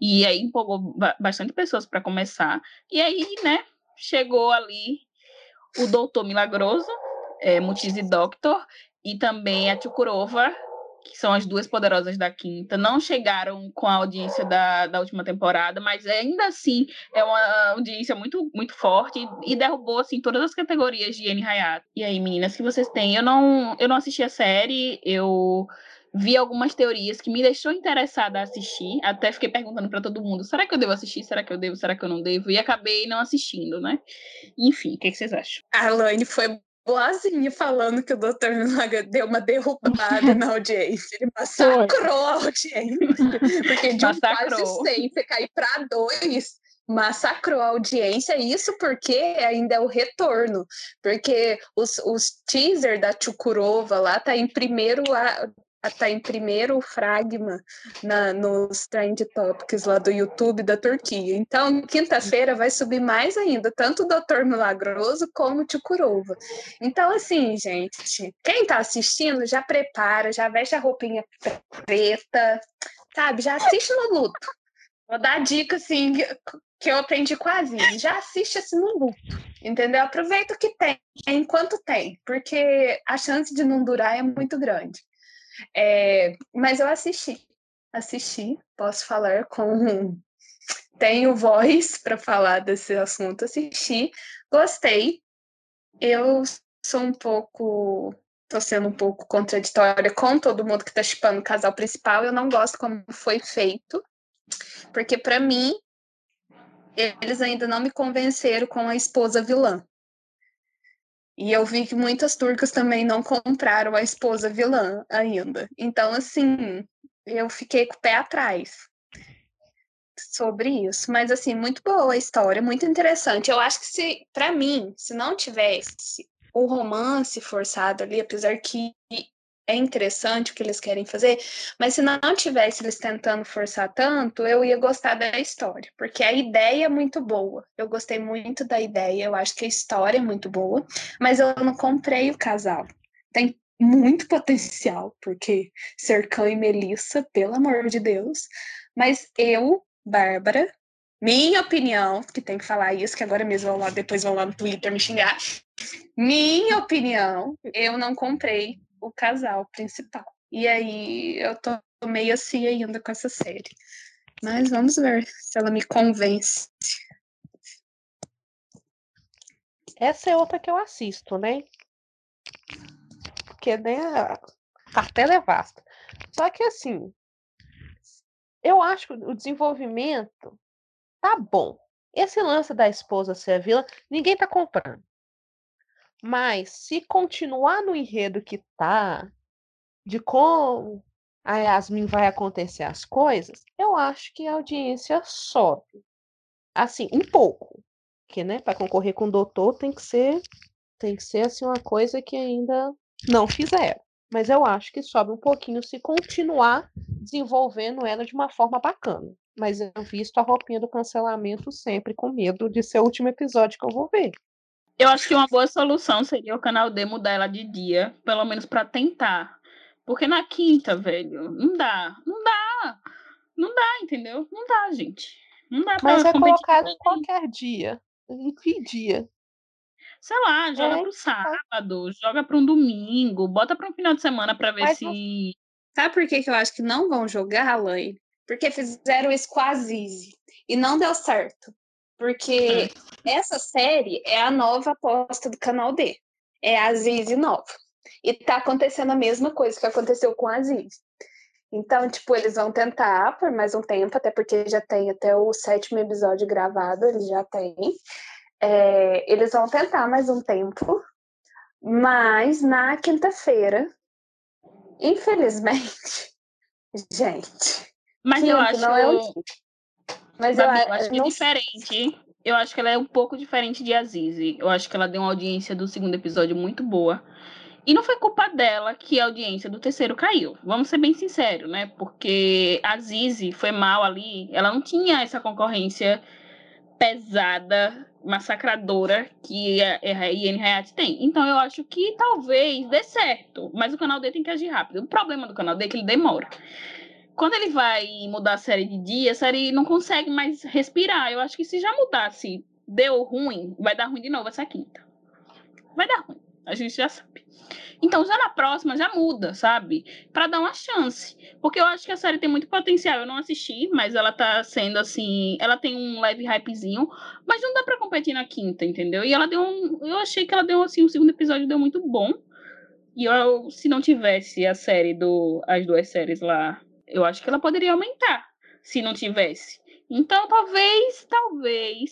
C: E aí empolgou bastante pessoas para começar. E aí, né, chegou ali o Doutor Milagroso, é, Mutizi Doctor, e também a Chukurova, que são as duas poderosas da quinta, não chegaram com a audiência da, da última temporada, mas ainda assim é uma audiência muito, muito forte e, derrubou assim todas as categorias de Anne Hayato. E aí, meninas, que vocês têm? Eu não, eu não assisti a série, eu vi algumas teorias que me deixou interessada a assistir, até fiquei perguntando para todo mundo, será que eu devo assistir? Será que eu devo? Será que eu não devo? E acabei não assistindo, né? Enfim, o que, que vocês acham?
B: A Laine foi boazinha falando que o Dr. Milagre deu uma derrubada (laughs) na audiência. Ele massacrou a audiência. Porque de massacrou. um quase 100 você cair para dois, massacrou a audiência. Isso porque ainda é o retorno. Porque os, os teaser da Chukurova lá tá em primeiro está em primeiro fragma na, nos Trend Topics lá do YouTube da Turquia. Então, quinta-feira vai subir mais ainda, tanto o Doutor Milagroso como o Tchukurova. Então, assim, gente, quem está assistindo, já prepara, já veste a roupinha preta, sabe? Já assiste no luto. Vou dar dica, assim, que eu aprendi quase. Já assiste assim no luto, entendeu? Aproveita o que tem, enquanto tem, porque a chance de não durar é muito grande. É, mas eu assisti, assisti, posso falar com. Tenho voz para falar desse assunto, assisti, gostei. Eu sou um pouco. Tô sendo um pouco contraditória com todo mundo que tá chipando o casal principal. Eu não gosto como foi feito, porque para mim eles ainda não me convenceram com a esposa vilã. E eu vi que muitas turcas também não compraram a esposa vilã ainda. Então, assim, eu fiquei com o pé atrás sobre isso. Mas, assim, muito boa a história, muito interessante. Eu acho que, se, para mim, se não tivesse o romance forçado ali, apesar que é interessante o que eles querem fazer, mas se não tivesse eles tentando forçar tanto, eu ia gostar da história, porque a ideia é muito boa. Eu gostei muito da ideia, eu acho que a história é muito boa, mas eu não comprei o casal. Tem muito potencial, porque Sercão e Melissa, pelo amor de Deus, mas eu, Bárbara, minha opinião, que tem que falar isso, que agora mesmo vão lá, depois vão lá no Twitter me xingar. Minha opinião, eu não comprei o casal principal. E aí eu tô meio assim ainda com essa série. Mas vamos ver se ela me convence.
D: Essa é outra que eu assisto, né? Porque né, a cartela é vasta. Só que assim, eu acho que o desenvolvimento tá bom. Esse lance da esposa ser a ninguém tá comprando. Mas se continuar no enredo que tá, de como a Yasmin vai acontecer as coisas, eu acho que a audiência sobe. Assim, um pouco. Porque, né, para concorrer com o doutor tem que ser tem que ser assim uma coisa que ainda não fizeram. Mas eu acho que sobe um pouquinho se continuar desenvolvendo ela de uma forma bacana. Mas eu visto a roupinha do cancelamento sempre com medo de ser o último episódio que eu vou ver.
C: Eu acho que uma boa solução seria o canal D mudar ela de dia, pelo menos para tentar. Porque na quinta, velho, não dá. Não dá. Não dá, entendeu? Não dá, gente. Não dá
D: pra Mas é colocado em qualquer dia. Em que dia?
C: Sei lá, joga é, pro sábado, joga para um domingo, bota para um final de semana para ver Mas se. Não...
B: Sabe por que, que eu acho que não vão jogar, Laine? Porque fizeram isso com a Zizi e não deu certo. Porque é. essa série é a nova aposta do canal D. É a Zizi nova. E tá acontecendo a mesma coisa que aconteceu com a Zizi. Então, tipo, eles vão tentar por mais um tempo, até porque já tem até o sétimo episódio gravado, eles já têm. É, eles vão tentar mais um tempo, mas na quinta-feira, infelizmente, (laughs) gente.
C: Mas eu acho não é um mas eu, eu, acho que é diferente. Eu acho que ela é um pouco diferente de Azize. Eu acho que ela deu uma audiência do segundo episódio muito boa. E não foi culpa dela que a audiência do terceiro caiu. Vamos ser bem sinceros, né? Porque a Zizi foi mal ali. Ela não tinha essa concorrência pesada, massacradora que a Ian Hayat tem. Então eu acho que talvez dê certo. Mas o canal dele tem que agir rápido. O problema do canal dele é que ele demora quando ele vai mudar a série de dia, a série não consegue mais respirar. Eu acho que se já mudasse, deu ruim, vai dar ruim de novo essa quinta. Vai dar ruim, a gente já sabe. Então, já na próxima, já muda, sabe? Para dar uma chance. Porque eu acho que a série tem muito potencial. Eu não assisti, mas ela tá sendo assim. Ela tem um leve hypezinho, mas não dá para competir na quinta, entendeu? E ela deu um. Eu achei que ela deu assim. O segundo episódio deu muito bom. E eu, se não tivesse a série do. As duas séries lá eu acho que ela poderia aumentar se não tivesse. Então, talvez, talvez,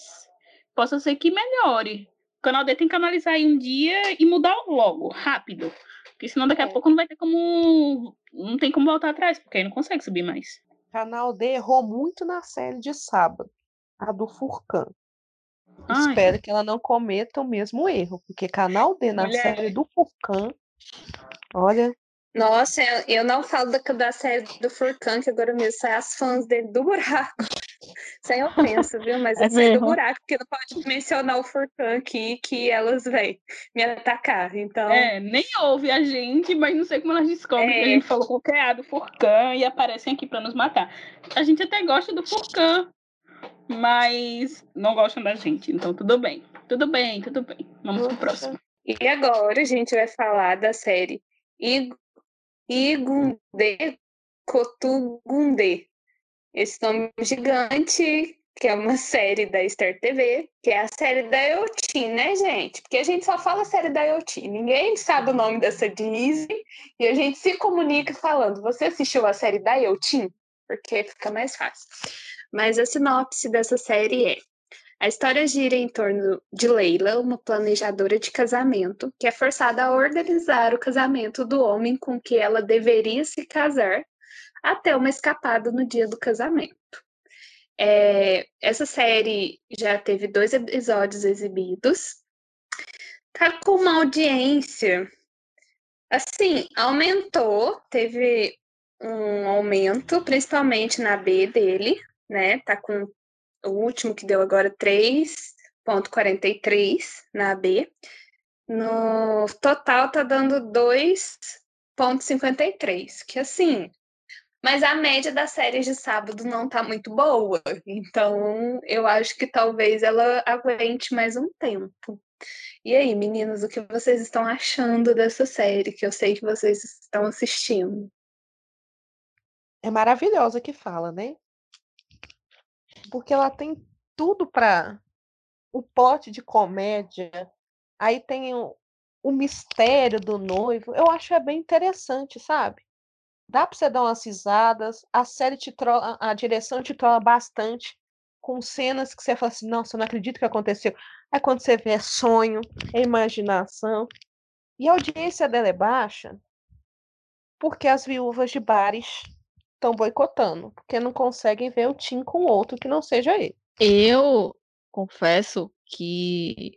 C: possa ser que melhore. O canal D tem que analisar aí um dia e mudar logo, rápido. Porque senão daqui a é. pouco não vai ter como. Não tem como voltar atrás, porque aí não consegue subir mais.
D: O canal D errou muito na série de sábado, a do Furcan. Ai. Espero que ela não cometa o mesmo erro, porque canal D na Mulher. série do Furcan, olha,
B: nossa, eu não falo da, da série do Furcan, que agora mesmo sai as fãs dele do buraco. (laughs) Sem ofensa, viu? Mas é, é sai do buraco, porque não pode mencionar o Furcan aqui, que elas vêm me atacar. Então...
C: É, nem ouve a gente, mas não sei como elas descobrem é. que a gente falou qualquer A do Furcan e aparecem aqui para nos matar. A gente até gosta do Furcan, mas não gostam da gente, então tudo bem. Tudo bem, tudo bem. Vamos pro próximo.
B: E agora a gente vai falar da série Igunde Kotugunde. Esse nome gigante, que é uma série da Star TV, que é a série da Yotin, né, gente? Porque a gente só fala série da Yotin, ninguém sabe o nome dessa Disney, e a gente se comunica falando, você assistiu a série da Yotin? Porque fica mais fácil. Mas a sinopse dessa série é a história gira em torno de Leila, uma planejadora de casamento, que é forçada a organizar o casamento do homem com que ela deveria se casar a ter uma escapada no dia do casamento. É, essa série já teve dois episódios exibidos. Tá com uma audiência. Assim, aumentou, teve um aumento, principalmente na B dele, né? Tá com o último que deu agora 3,43 na B. No total tá dando 2,53, que assim, mas a média das séries de sábado não tá muito boa. Então, eu acho que talvez ela aguente mais um tempo. E aí, meninas, o que vocês estão achando dessa série que eu sei que vocês estão assistindo?
D: É maravilhosa que fala, né? Porque ela tem tudo para o plot de comédia. Aí tem o, o mistério do noivo. Eu acho é bem interessante, sabe? Dá para você dar umas risadas. A série te trola, a direção te trola bastante com cenas que você fala assim, nossa, eu não acredito que aconteceu. Aí quando você vê é sonho, é imaginação. E a audiência dela é baixa porque as viúvas de bares estão boicotando, porque não conseguem ver o Tim com outro que não seja ele.
A: Eu confesso que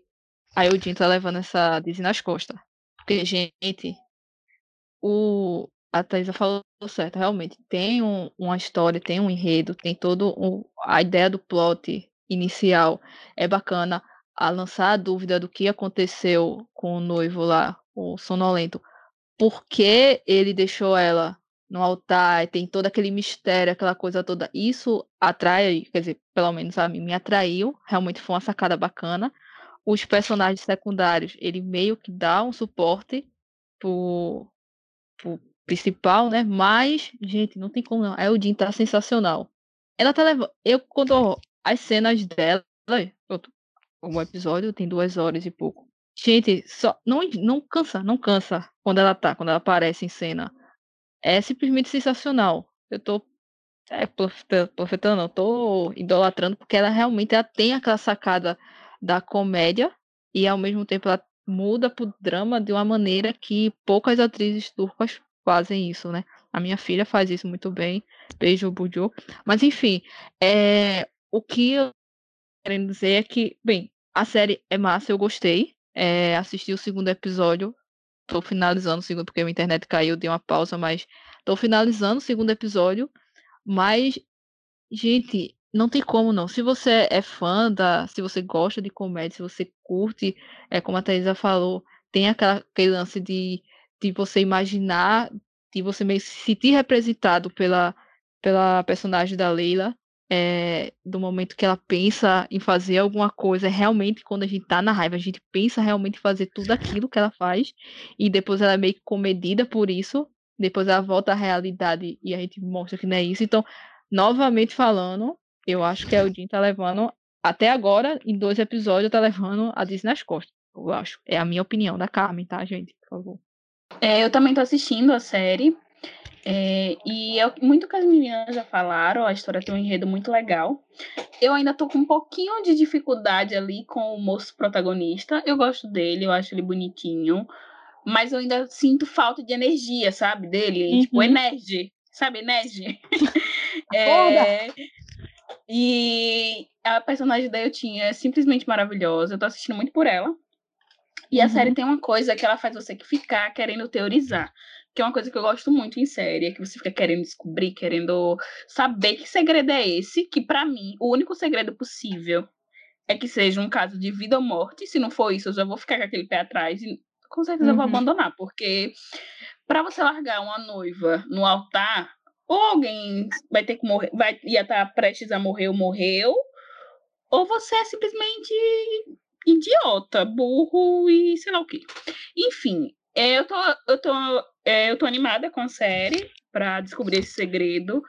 A: a Eudin tá levando essa Disney nas costas. Porque, gente, o, a Thaisa falou certo, realmente. Tem um, uma história, tem um enredo, tem todo um, a ideia do plot inicial. É bacana a lançar a dúvida do que aconteceu com o noivo lá, o sonolento. Por que ele deixou ela no altar? Tem todo aquele mistério, aquela coisa toda. Isso atrai, quer dizer, pelo menos a mim me atraiu. Realmente foi uma sacada bacana. Os personagens secundários, ele meio que dá um suporte pro, pro principal, né? Mas, gente, não tem como não. A Eudin tá sensacional. Ela tá levando. Eu, quando as cenas dela. O episódio tem duas horas e pouco. Gente, só. Não, não cansa, não cansa quando ela tá, quando ela aparece em cena. É simplesmente sensacional. Eu tô. É, profetando, não, tô idolatrando, porque ela realmente ela tem aquela sacada da comédia e ao mesmo tempo ela muda pro drama de uma maneira que poucas atrizes turcas fazem isso, né? A minha filha faz isso muito bem. Beijo, Bujo. Mas enfim, é, o que eu quero dizer é que, bem, a série é massa, eu gostei. É, assisti o segundo episódio. Tô finalizando o segundo, porque a internet caiu, dei uma pausa, mas tô finalizando o segundo episódio. Mas, gente, não tem como não. Se você é fã da. Se você gosta de comédia, se você curte, é como a Thaisa falou, tem aquela, aquele lance de de você imaginar, de você meio se sentir representado pela, pela personagem da Leila, é, do momento que ela pensa em fazer alguma coisa, realmente quando a gente tá na raiva, a gente pensa realmente em fazer tudo aquilo que ela faz, e depois ela é meio que comedida por isso, depois ela volta à realidade e a gente mostra que não é isso. Então, novamente falando, eu acho que a Eudin tá levando, até agora, em dois episódios, tá levando a Disney nas costas. Eu acho. É a minha opinião da Carmen, tá, gente? Por favor.
C: É, eu também tô assistindo a série. É, e é muito que as meninas já falaram, a história tem um enredo muito legal. Eu ainda tô com um pouquinho de dificuldade ali com o moço protagonista. Eu gosto dele, eu acho ele bonitinho. Mas eu ainda sinto falta de energia, sabe? Dele. Uhum. Tipo, energia. Sabe, energia? (laughs) é, e a personagem da Eutinha é simplesmente maravilhosa. Eu tô assistindo muito por ela. E a série uhum. tem uma coisa que ela faz você ficar querendo teorizar. Que é uma coisa que eu gosto muito em série, é que você fica querendo descobrir, querendo saber que segredo é esse, que para mim, o único segredo possível é que seja um caso de vida ou morte. Se não for isso, eu já vou ficar com aquele pé atrás e com certeza uhum. eu vou uhum. abandonar, porque para você largar uma noiva no altar, ou alguém vai ter que morrer, vai ia estar tá prestes a morrer ou morreu, ou você é simplesmente idiota, burro e sei lá o que. Enfim, é, eu tô, eu tô, é, eu tô animada com a série para descobrir esse segredo.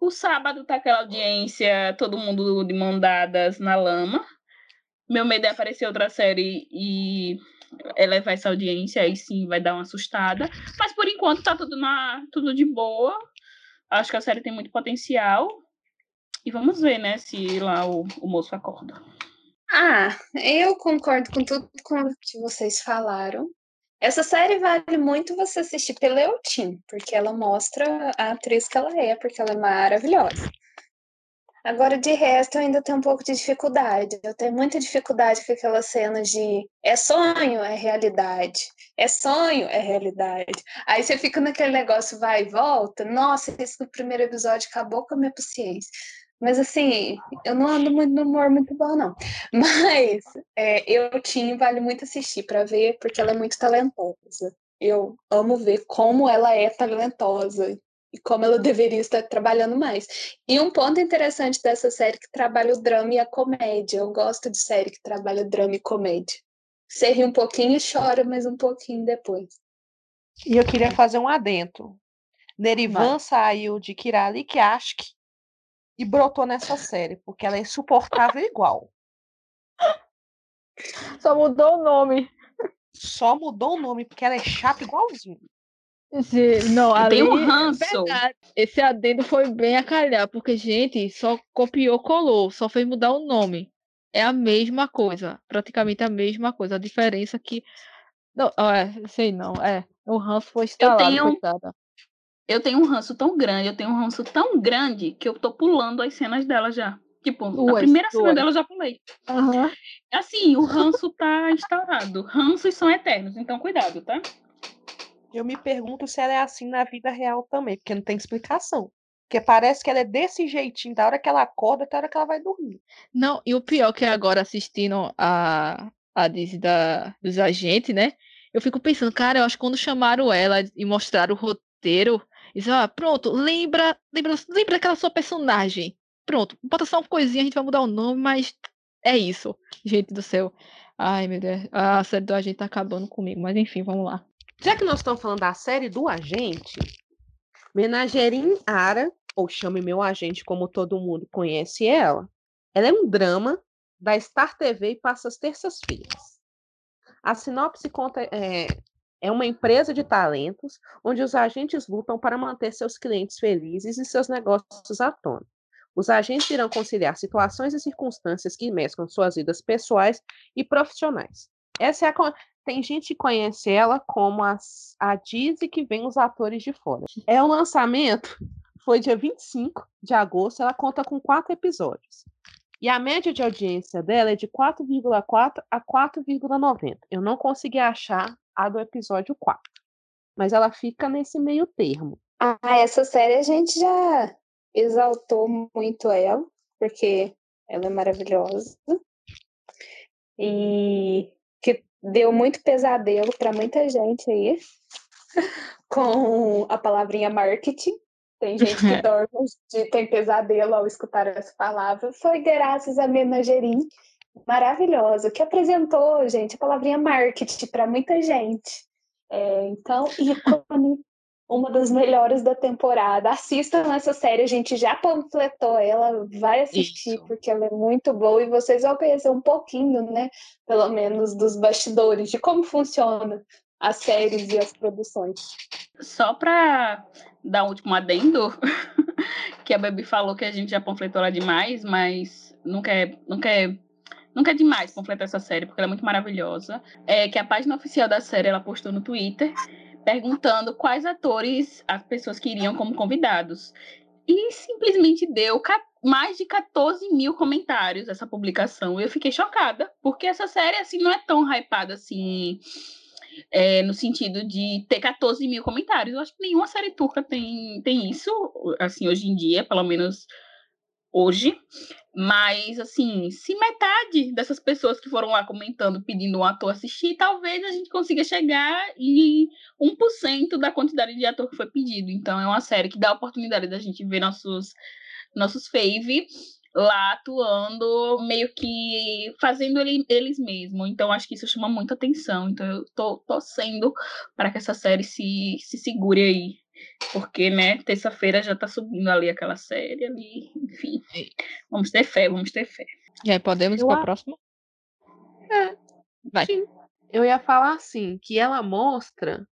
C: O sábado tá aquela audiência, todo mundo de mão dadas na lama. Meu medo é aparecer outra série e elevar essa audiência, aí sim vai dar uma assustada. Mas por enquanto tá tudo, na, tudo de boa. Acho que a série tem muito potencial. E vamos ver, né, se lá o, o moço acorda.
B: Ah, eu concordo com tudo com que vocês falaram. Essa série vale muito você assistir pela Eutin, porque ela mostra a atriz que ela é, porque ela é maravilhosa. Agora, de resto, eu ainda tenho um pouco de dificuldade. Eu tenho muita dificuldade com aquelas cenas de é sonho, é realidade. É sonho, é realidade. Aí você fica naquele negócio vai e volta. Nossa, esse no primeiro episódio acabou com a minha paciência. Mas assim, eu não ando muito no humor muito bom, não. (laughs) Mas é, eu tinha, vale muito assistir para ver, porque ela é muito talentosa. Eu amo ver como ela é talentosa e como ela deveria estar trabalhando mais. E um ponto interessante dessa série que trabalha o drama e a comédia. Eu gosto de série que trabalha drama e comédia. Você ri um pouquinho e chora, mas um pouquinho depois.
D: E eu queria fazer um adentro. Nerivan Vai. saiu de Kirali Kiashk e brotou nessa série, porque ela é insuportável igual.
A: Só mudou o nome.
D: Só mudou o nome, porque ela é chata igualzinho.
A: Não, ali,
C: Tem um ranço.
A: esse adendo foi bem a calhar, porque, gente, só copiou, colou, só fez mudar o nome. É a mesma coisa, praticamente a mesma coisa. A diferença é que. Não, é, sei não, é. O ranço foi instalado, eu tenho, coitada
C: eu tenho um ranço tão grande, eu tenho um ranço tão grande que eu tô pulando as cenas dela já. Tipo, a primeira cena dela eu já pulei.
A: Uhum.
C: Assim, o ranço tá instaurado. Ranços são eternos, então cuidado, tá?
D: Eu me pergunto se ela é assim na vida real também, porque não tem explicação. Porque parece que ela é desse jeitinho, da hora que ela acorda até a hora que ela vai dormir.
A: Não, e o pior que é agora assistindo a, a Disney da, dos agentes, né? Eu fico pensando, cara, eu acho que quando chamaram ela e mostraram o roteiro, diz, ah, pronto, lembra, lembra, lembra aquela sua personagem. Pronto, bota só uma coisinha, a gente vai mudar o nome, mas é isso. Gente do céu. Ai, meu Deus. A série do agente tá acabando comigo, mas enfim, vamos lá.
D: Já que nós estamos falando da série do agente, Menagerim Ara, ou Chame Meu Agente, como todo mundo conhece ela, ela é um drama da Star TV e passa as terças-feiras. A sinopse conta é, é uma empresa de talentos onde os agentes lutam para manter seus clientes felizes e seus negócios à tona. Os agentes irão conciliar situações e circunstâncias que mesclam suas vidas pessoais e profissionais. Essa é a tem gente que conhece ela como a, a Dizzy que vem os atores de fora. É o lançamento foi dia 25 de agosto, ela conta com quatro episódios. E a média de audiência dela é de 4,4 a 4,90. Eu não consegui achar a do episódio 4. Mas ela fica nesse meio termo.
B: Ah, essa série a gente já exaltou muito ela, porque ela é maravilhosa. E que deu muito pesadelo para muita gente aí (laughs) com a palavrinha marketing. Tem gente que (laughs) dorme de tem pesadelo ao escutar essa palavra. Foi graças a Menagerim, maravilhosa, que apresentou, gente, a palavrinha marketing para muita gente. É, então, ícone, uma das melhores da temporada. Assistam essa série, a gente já panfletou ela, vai assistir, Isso. porque ela é muito boa e vocês vão conhecer um pouquinho, né? Pelo menos dos bastidores, de como funciona as séries e as produções.
C: Só para dar um último adendo, (laughs) que a Baby falou que a gente já panfletou ela demais, mas não quer, não quer Nunca é demais completar essa série, porque ela é muito maravilhosa. É que a página oficial da série ela postou no Twitter perguntando quais atores as pessoas queriam como convidados. E simplesmente deu mais de 14 mil comentários essa publicação. Eu fiquei chocada, porque essa série assim não é tão hypada assim. É, no sentido de ter 14 mil comentários. Eu acho que nenhuma série turca tem, tem isso, assim, hoje em dia, pelo menos hoje. Mas, assim, se metade dessas pessoas que foram lá comentando, pedindo um ator assistir, talvez a gente consiga chegar em 1% da quantidade de ator que foi pedido. Então, é uma série que dá a oportunidade da gente ver nossos, nossos fave lá atuando, meio que fazendo ele, eles mesmos. Então, acho que isso chama muita atenção. Então, eu tô torcendo para que essa série se, se segure aí porque, né, terça-feira já tá subindo ali aquela série ali, enfim. Vamos ter fé, vamos ter fé.
A: E aí, podemos ir para a próxima?
D: É, Vai. Sim. Eu ia falar assim, que ela mostra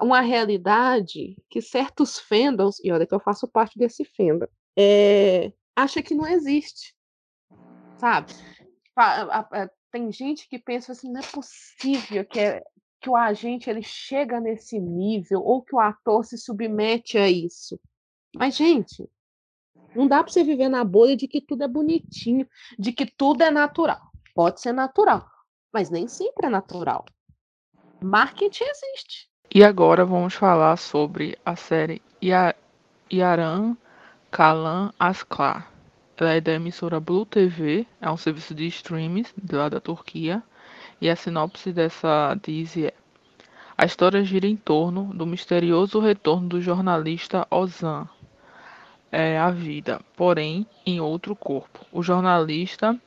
D: uma realidade que certos fandoms, e olha que eu faço parte desse fandom, é, acha que não existe. Sabe? Tem gente que pensa assim, não é possível que é que o agente ele chega nesse nível ou que o ator se submete a isso. Mas, gente, não dá para você viver na bolha de que tudo é bonitinho, de que tudo é natural. Pode ser natural, mas nem sempre é natural. Marketing existe.
E: E agora vamos falar sobre a série Yaran Kalan Asklar. Ela é da emissora Blue TV, é um serviço de streams lá da Turquia. E a sinopse dessa diz é: A história gira em torno do misterioso retorno do jornalista Ozan é, à vida, porém em outro corpo. O jornalista,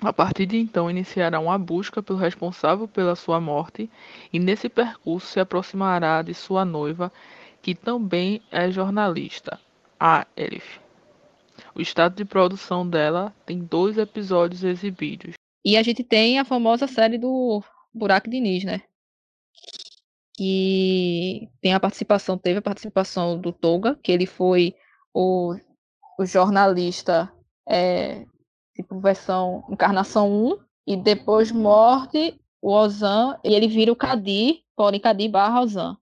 E: a partir de então, iniciará uma busca pelo responsável pela sua morte e nesse percurso se aproximará de sua noiva, que também é jornalista, a Elif. O estado de produção dela tem dois episódios exibidos.
A: E a gente tem a famosa série do Buraco Diniz, né? Que tem a participação, teve a participação do Toga, que ele foi o, o jornalista, é, tipo versão encarnação 1, e depois morte o Ozan, e ele vira o Kadir, porém Kadir barra Ozan.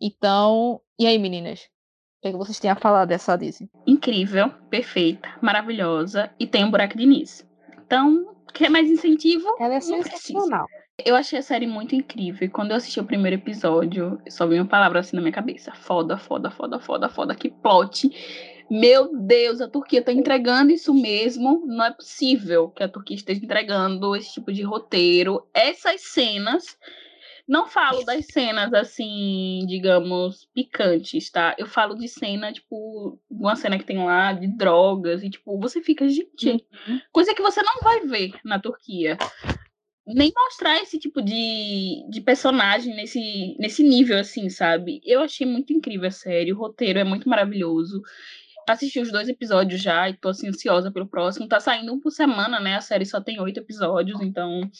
A: Então, e aí meninas? O que, é que vocês têm a falar dessa Disney?
C: Incrível, perfeita, maravilhosa, e tem um buraco de início. Então, Quer mais incentivo?
D: Ela é sensacional.
C: Eu achei a série muito incrível. E quando eu assisti o primeiro episódio, só vi uma palavra assim na minha cabeça. Foda, foda, foda, foda, foda. Que plot. Meu Deus, a Turquia tá entregando isso mesmo. Não é possível que a Turquia esteja entregando esse tipo de roteiro. Essas cenas não falo das cenas assim, digamos, picantes, tá? Eu falo de cena, tipo, uma cena que tem lá de drogas e, tipo, você fica, gente, uhum. coisa que você não vai ver na Turquia. Nem mostrar esse tipo de, de personagem nesse, nesse nível, assim, sabe? Eu achei muito incrível a série, o roteiro é muito maravilhoso. Assisti os dois episódios já e tô assim, ansiosa pelo próximo. Tá saindo um por semana, né? A série só tem oito episódios, então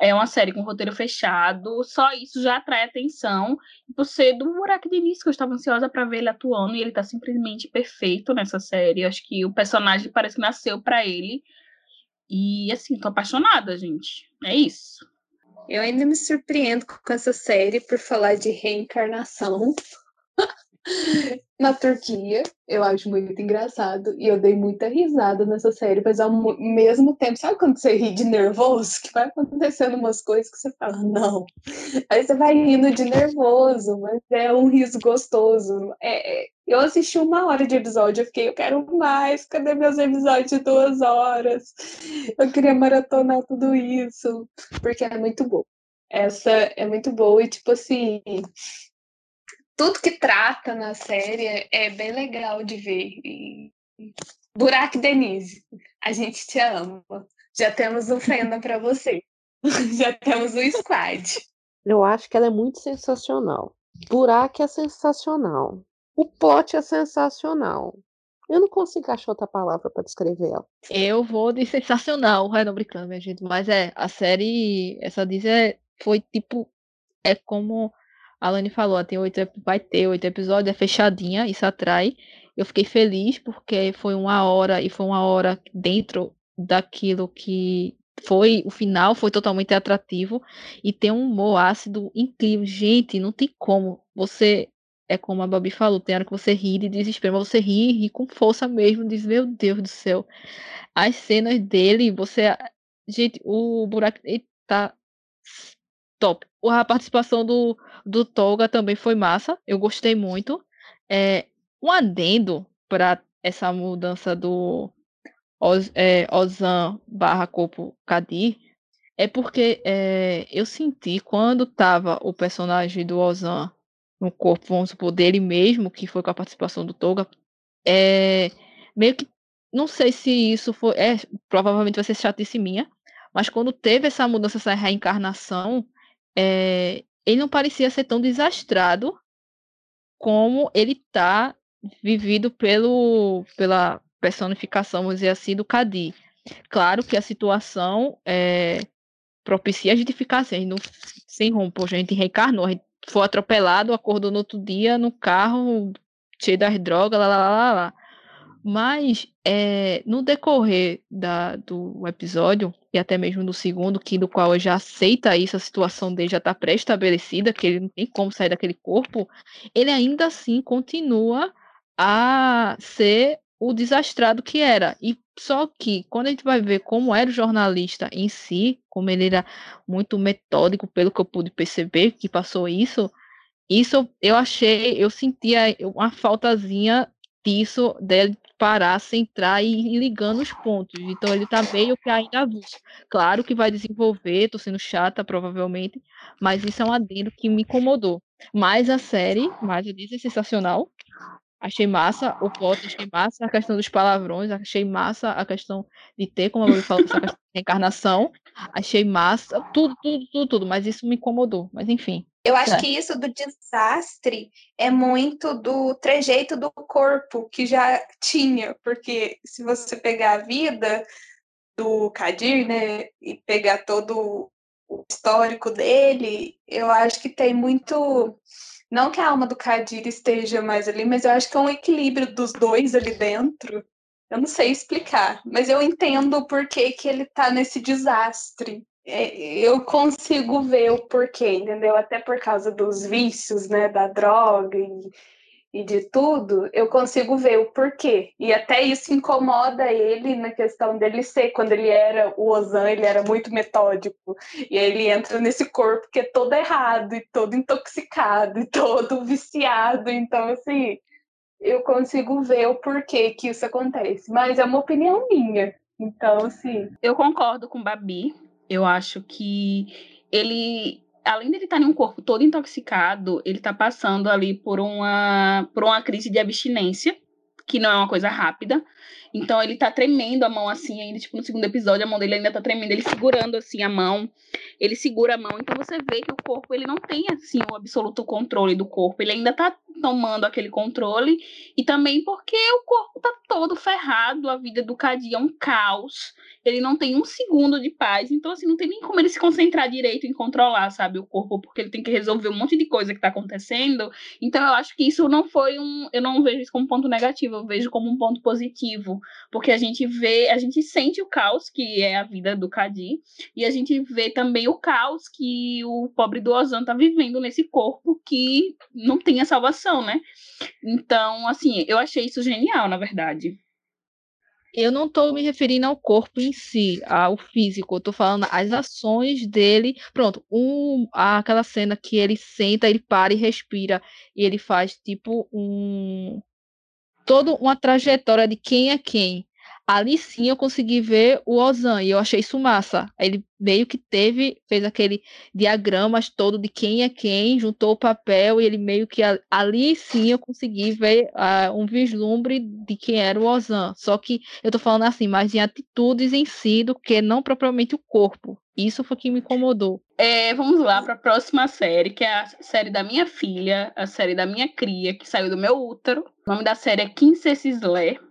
C: é uma série com roteiro fechado, só isso já atrai atenção. Por ser do de Início, que eu estava ansiosa para ver ele atuando, e ele tá simplesmente perfeito nessa série. Acho que o personagem parece que nasceu para ele. E assim, tô apaixonada, gente. É isso.
B: Eu ainda me surpreendo com essa série por falar de reencarnação (laughs) na Turquia. Eu acho muito engraçado. E eu dei muita risada nessa série, mas ao mesmo tempo, sabe quando você ri de nervoso? Que vai acontecendo umas coisas que você fala, não. Aí você vai rindo de nervoso, mas é um riso gostoso. É, é eu assisti uma hora de episódio, eu fiquei, eu quero mais, cadê meus episódios de duas horas? Eu queria maratonar tudo isso, porque é muito bom. Essa é muito boa e, tipo assim, tudo que trata na série é bem legal de ver. E... Buraco Denise, a gente te ama. Já temos um fenda para você. (laughs) Já temos um squad.
D: Eu acho que ela é muito sensacional. Buraco é sensacional. O plot é sensacional. Eu não consigo achar outra palavra para descrever ela.
A: Eu vou de sensacional, é não brincando, minha gente. Mas é, a série, essa diz é, foi tipo, é como a Lani falou, tem oito, vai ter oito episódios, é fechadinha, isso atrai. Eu fiquei feliz porque foi uma hora e foi uma hora dentro daquilo que foi o final, foi totalmente atrativo e tem um humor ácido incrível. Gente, não tem como. Você é como a Babi falou, tem hora que você ri de desespero, mas você ri, ri com força mesmo, diz, meu Deus do céu. As cenas dele, você. Gente, o buraco tá top. A participação do, do Toga também foi massa. Eu gostei muito. É, um adendo para essa mudança do Oz, é, Ozan barra Corpo Kadir é porque é, eu senti quando tava o personagem do Ozan no corpo, vamos supor, dele mesmo, que foi com a participação do Toga, é, meio que não sei se isso foi. É, provavelmente vai ser chatice minha, mas quando teve essa mudança, essa reencarnação, é, ele não parecia ser tão desastrado como ele tá vivido pelo, pela personificação, vamos dizer assim, do Cadi. Claro que a situação é, propicia a gente não, sem rumo, a gente reencarnou, a gente foi atropelado, acordou no outro dia no carro, cheio das drogas, lá, lá, lá, lá. Mas é, no decorrer da, do episódio, e até mesmo do segundo, que do qual já aceita isso, a situação dele já está pré-estabelecida, que ele não tem como sair daquele corpo, ele ainda assim continua a ser o desastrado que era. E só que quando a gente vai ver como era o jornalista em si, como ele era muito metódico, pelo que eu pude perceber, que passou isso, isso eu achei, eu sentia uma faltazinha disso, dele parar, centrar e ir ligando os pontos. Então ele tá meio que ainda avulso. Claro que vai desenvolver, tô sendo chata provavelmente, mas isso é um adendo que me incomodou. Mas a série, mais eu disse, é sensacional. Achei massa o plot, achei massa a questão dos palavrões, achei massa a questão de ter, como eu falou, essa questão de reencarnação. Achei massa, tudo, tudo, tudo, tudo, mas isso me incomodou. Mas enfim.
B: Eu acho é. que isso do desastre é muito do trejeito do corpo que já tinha, porque se você pegar a vida do Kadir, né, e pegar todo o histórico dele, eu acho que tem muito não que a alma do Kadir esteja mais ali, mas eu acho que é um equilíbrio dos dois ali dentro. Eu não sei explicar, mas eu entendo o porquê que ele tá nesse desastre. É, eu consigo ver o porquê, entendeu? Até por causa dos vícios, né, da droga e e de tudo, eu consigo ver o porquê. E até isso incomoda ele na questão dele ser. Quando ele era o Ozan, ele era muito metódico. E aí ele entra nesse corpo que é todo errado, e todo intoxicado, e todo viciado. Então, assim, eu consigo ver o porquê que isso acontece. Mas é uma opinião minha. Então, assim.
C: Eu concordo com Babi. Eu acho que ele além de ele estar em um corpo todo intoxicado, ele está passando ali por uma, por uma crise de abstinência, que não é uma coisa rápida. Então ele tá tremendo a mão assim, ainda, tipo, no segundo episódio, a mão dele ainda tá tremendo, ele segurando assim a mão, ele segura a mão, então você vê que o corpo ele não tem assim o absoluto controle do corpo, ele ainda tá tomando aquele controle, e também porque o corpo tá todo ferrado, a vida do Cadi é um caos, ele não tem um segundo de paz, então assim, não tem nem como ele se concentrar direito em controlar, sabe, o corpo, porque ele tem que resolver um monte de coisa que tá acontecendo, então eu acho que isso não foi um, eu não vejo isso como um ponto negativo, eu vejo como um ponto positivo, porque a gente vê, a gente sente o caos que é a vida do Cadi, e a gente vê também o caos que o pobre do Ozan tá vivendo nesse corpo que não tem a salvação, né? Então, assim, eu achei isso genial, na verdade.
A: Eu não estou me referindo ao corpo em si, ao físico, eu estou falando as ações dele. Pronto, um, aquela cena que ele senta, ele para e respira, e ele faz tipo um, toda uma trajetória de quem é quem. Ali sim eu consegui ver o Ozan e eu achei isso massa. Ele meio que teve, fez aquele diagramas todo de quem é quem, juntou o papel e ele meio que ali sim eu consegui ver uh, um vislumbre de quem era o Ozan. Só que eu tô falando assim, mais de atitudes em si do que não propriamente o corpo. Isso foi que me incomodou.
C: É, vamos lá para a próxima série, que é a série da minha filha, a série da minha cria, que saiu do meu útero. O nome da série é Princess Slayer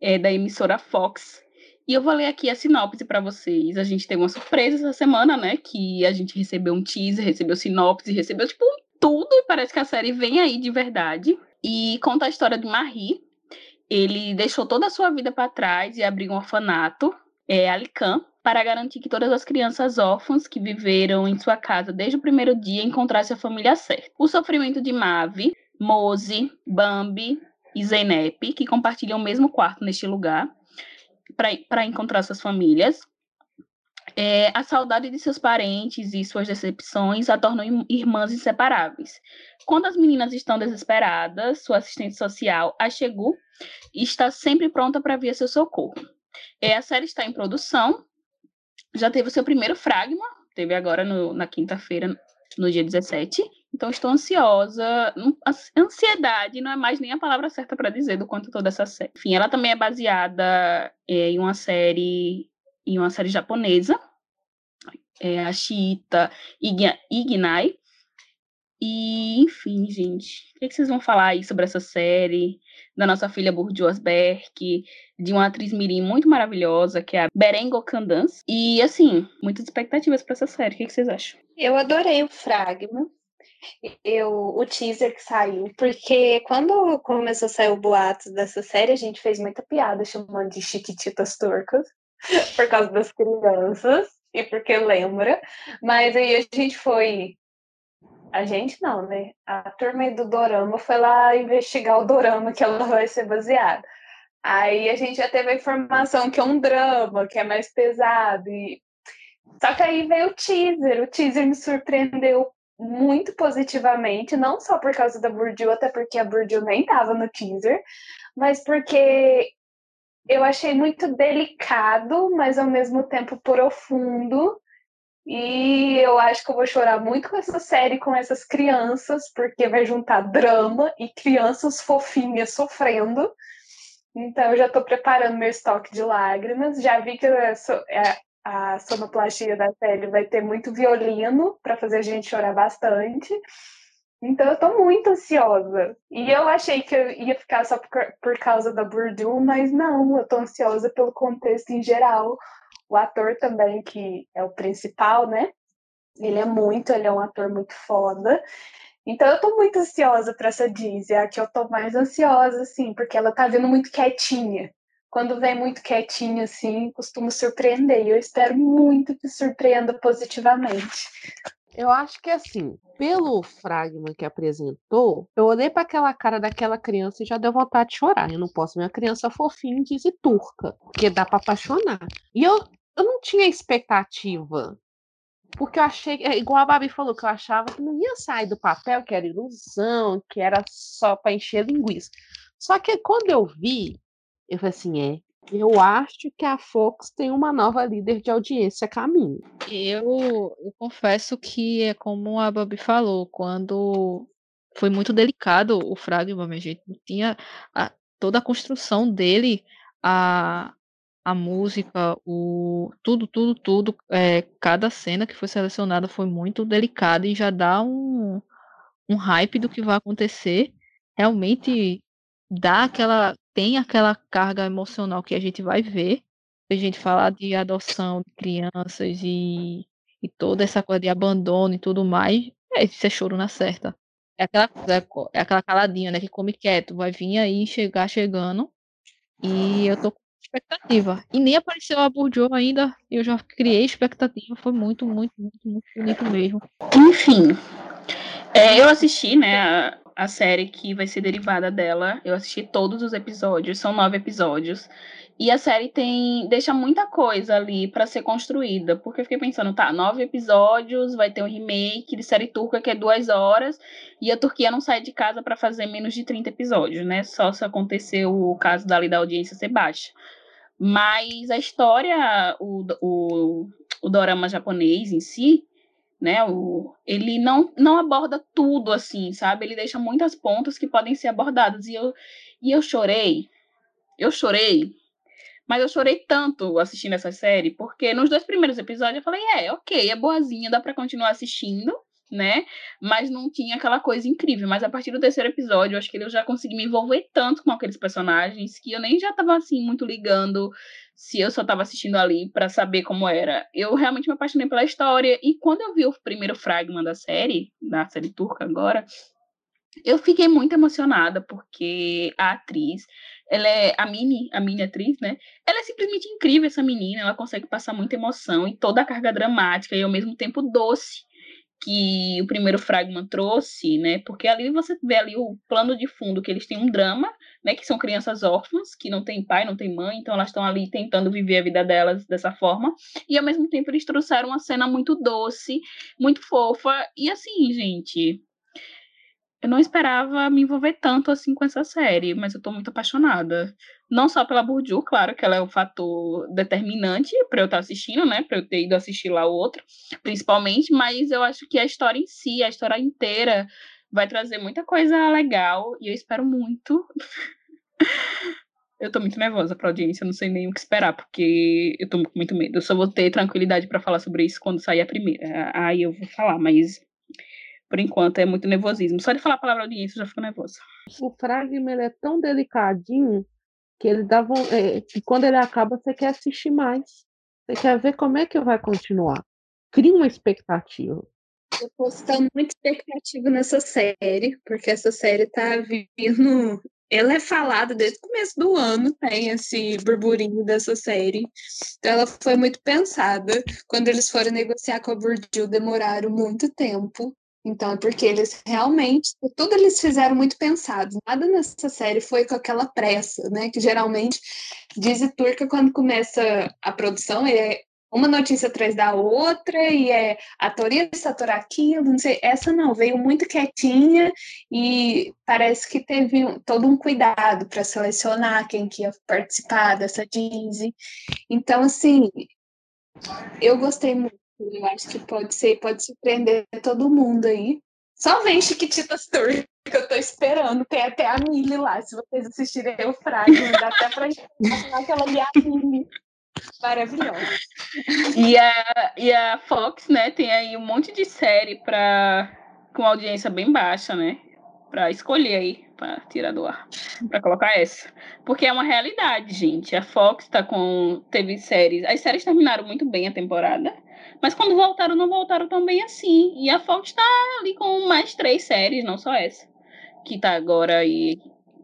C: é, da emissora Fox. E eu vou ler aqui a sinopse para vocês. A gente teve uma surpresa essa semana, né? Que a gente recebeu um teaser, recebeu sinopse, recebeu, tipo, tudo. E parece que a série vem aí de verdade. E conta a história de Marie. Ele deixou toda a sua vida para trás e abriu um orfanato, é, Alican, para garantir que todas as crianças órfãs que viveram em sua casa desde o primeiro dia encontrassem a família certa. O sofrimento de Mavi, Mose, Bambi, e Zeynep, que compartilham o mesmo quarto neste lugar, para encontrar suas famílias. É, a saudade de seus parentes e suas decepções a tornam irmãs inseparáveis. Quando as meninas estão desesperadas, sua assistente social, a Chegu, está sempre pronta para vir a seu socorro. É, a série está em produção, já teve o seu primeiro fragma, teve agora no, na quinta-feira, no dia 17, então, estou ansiosa. Ansiedade não é mais nem a palavra certa para dizer do quanto toda essa série. Enfim, ela também é baseada é, em uma série em uma série japonesa, é a Shita Ignai. E, enfim, gente, o que, é que vocês vão falar aí sobre essa série? Da nossa filha Bourdieu Berk, de uma atriz mirim muito maravilhosa, que é a Berengo Candance. E, assim, muitas expectativas para essa série. O que, é que vocês acham?
B: Eu adorei o Fragma. Eu, o teaser que saiu, porque quando começou a sair o boato dessa série, a gente fez muita piada chamando de Chiquititas Turcas, (laughs) por causa das crianças, e porque lembra, mas aí a gente foi. A gente não, né? A turma do Dorama foi lá investigar o Dorama que ela vai ser baseada. Aí a gente já teve a informação que é um drama, que é mais pesado. E... Só que aí veio o teaser. O teaser me surpreendeu muito positivamente, não só por causa da Burdiu, até porque a Burdiu nem estava no teaser, mas porque eu achei muito delicado, mas ao mesmo tempo profundo. E eu acho que eu vou chorar muito com essa série, com essas crianças, porque vai juntar drama e crianças fofinhas sofrendo. Então, eu já estou preparando meu estoque de lágrimas. Já vi que é, a sonoplastia da série vai ter muito violino para fazer a gente chorar bastante. Então, eu estou muito ansiosa. E eu achei que eu ia ficar só por, por causa da Burdu, mas não, eu estou ansiosa pelo contexto em geral. O ator também, que é o principal, né? Ele é muito, ele é um ator muito foda. Então eu tô muito ansiosa para essa Dizzy, é a que eu tô mais ansiosa, assim, porque ela tá vindo muito quietinha. Quando vem muito quietinha, assim, costuma surpreender. E eu espero muito que surpreenda positivamente.
D: Eu acho que assim, pelo fragma que apresentou, eu olhei para aquela cara daquela criança e já deu vontade de chorar. Eu não posso uma criança fofinha e turca, porque dá para apaixonar. E eu, eu não tinha expectativa porque eu achei, é igual a Babi falou, que eu achava que não ia sair do papel, que era ilusão, que era só para encher linguiça. Só que quando eu vi, eu falei assim: é, eu acho que a Fox tem uma nova líder de audiência a caminho.
A: Eu, eu confesso que é como a Babi falou, quando foi muito delicado o Fragma, minha gente, tinha a, toda a construção dele, a, a música, o tudo, tudo, tudo, é, cada cena que foi selecionada foi muito delicada e já dá um, um hype do que vai acontecer. Realmente dá aquela, tem aquela carga emocional que a gente vai ver. A gente falar de adoção de crianças e, e toda essa coisa de abandono e tudo mais, é, isso é choro na certa. É aquela, é, é aquela caladinha, né, que come quieto, vai vir aí, chegar chegando. E eu tô expectativa. E nem apareceu a Bourdieu ainda, eu já criei expectativa, foi muito, muito, muito, muito bonito mesmo.
C: Enfim, é, eu assisti, né, a, série que vai ser derivada dela, eu assisti todos os episódios, são nove episódios, e a série tem deixa muita coisa ali para ser construída, porque eu fiquei pensando, tá, nove episódios, vai ter um remake de série turca que é duas horas, e a Turquia não sai de casa para fazer menos de 30 episódios, né? Só se acontecer o caso dali da audiência ser baixa. Mas a história, o, o, o dorama japonês em si, né? O, ele não, não aborda tudo assim, sabe? Ele deixa muitas pontas que podem ser abordadas. E eu, e eu chorei. Eu chorei mas eu chorei tanto assistindo essa série, porque nos dois primeiros episódios eu falei, é, ok, é boazinha, dá para continuar assistindo, né? Mas não tinha aquela coisa incrível. Mas a partir do terceiro episódio, eu acho que eu já consegui me envolver tanto com aqueles personagens que eu nem já tava assim muito ligando se eu só tava assistindo ali para saber como era. Eu realmente me apaixonei pela história e quando eu vi o primeiro fragmento da série, da série turca agora, eu fiquei muito emocionada porque a atriz ela é a mini, a mini atriz, né? Ela é simplesmente incrível, essa menina. Ela consegue passar muita emoção e toda a carga dramática e ao mesmo tempo doce que o primeiro fragment trouxe, né? Porque ali você vê ali o plano de fundo que eles têm um drama, né? Que são crianças órfãs que não têm pai, não têm mãe, então elas estão ali tentando viver a vida delas dessa forma. E ao mesmo tempo eles trouxeram uma cena muito doce, muito fofa e assim, gente, eu não esperava me envolver tanto assim com essa série, mas eu tô muito apaixonada. Não só pela Burju, claro que ela é um fator determinante para eu estar tá assistindo, né? Para eu ter ido assistir lá o outro, principalmente, mas eu acho que a história em si, a história inteira, vai trazer muita coisa legal e eu espero muito. (laughs) eu tô muito nervosa pra audiência, não sei nem o que esperar, porque eu tô com muito medo. Eu só vou ter tranquilidade para falar sobre isso quando sair a primeira. Aí eu vou falar, mas por enquanto, é muito nervosismo. Só de falar a palavra audiência eu já fico nervosa.
D: O fragma ele é tão delicadinho que ele dá é, que quando ele acaba você quer assistir mais. Você quer ver como é que vai continuar. Cria uma expectativa.
B: Eu tô postando muita expectativa nessa série, porque essa série tá vindo. Ela é falada desde o começo do ano, tem esse burburinho dessa série. Então ela foi muito pensada. Quando eles foram negociar com a Burdil, demoraram muito tempo. Então, é porque eles realmente, tudo eles fizeram muito pensado. Nada nessa série foi com aquela pressa, né? Que geralmente diz turca quando começa a produção, é uma notícia atrás da outra, e é ator isso, ator aquilo, não sei. Essa não, veio muito quietinha e parece que teve todo um cuidado para selecionar quem que ia participar dessa Disney. Então, assim, eu gostei muito. Eu acho que pode ser, pode surpreender todo mundo aí. Só vem Chiquititas Tour, que eu tô esperando. Tem até a Milly lá. Se vocês assistirem o Fragment, dá até pra falar que ela é a Milly. Maravilhosa.
C: E a, e a Fox, né, tem aí um monte de série pra, com audiência bem baixa, né? Pra escolher aí, pra tirar do ar, pra colocar essa. Porque é uma realidade, gente. A Fox tá com. Teve séries. As séries terminaram muito bem a temporada. Mas quando voltaram, não voltaram tão bem assim. E a Fox tá ali com mais três séries, não só essa. Que tá agora aí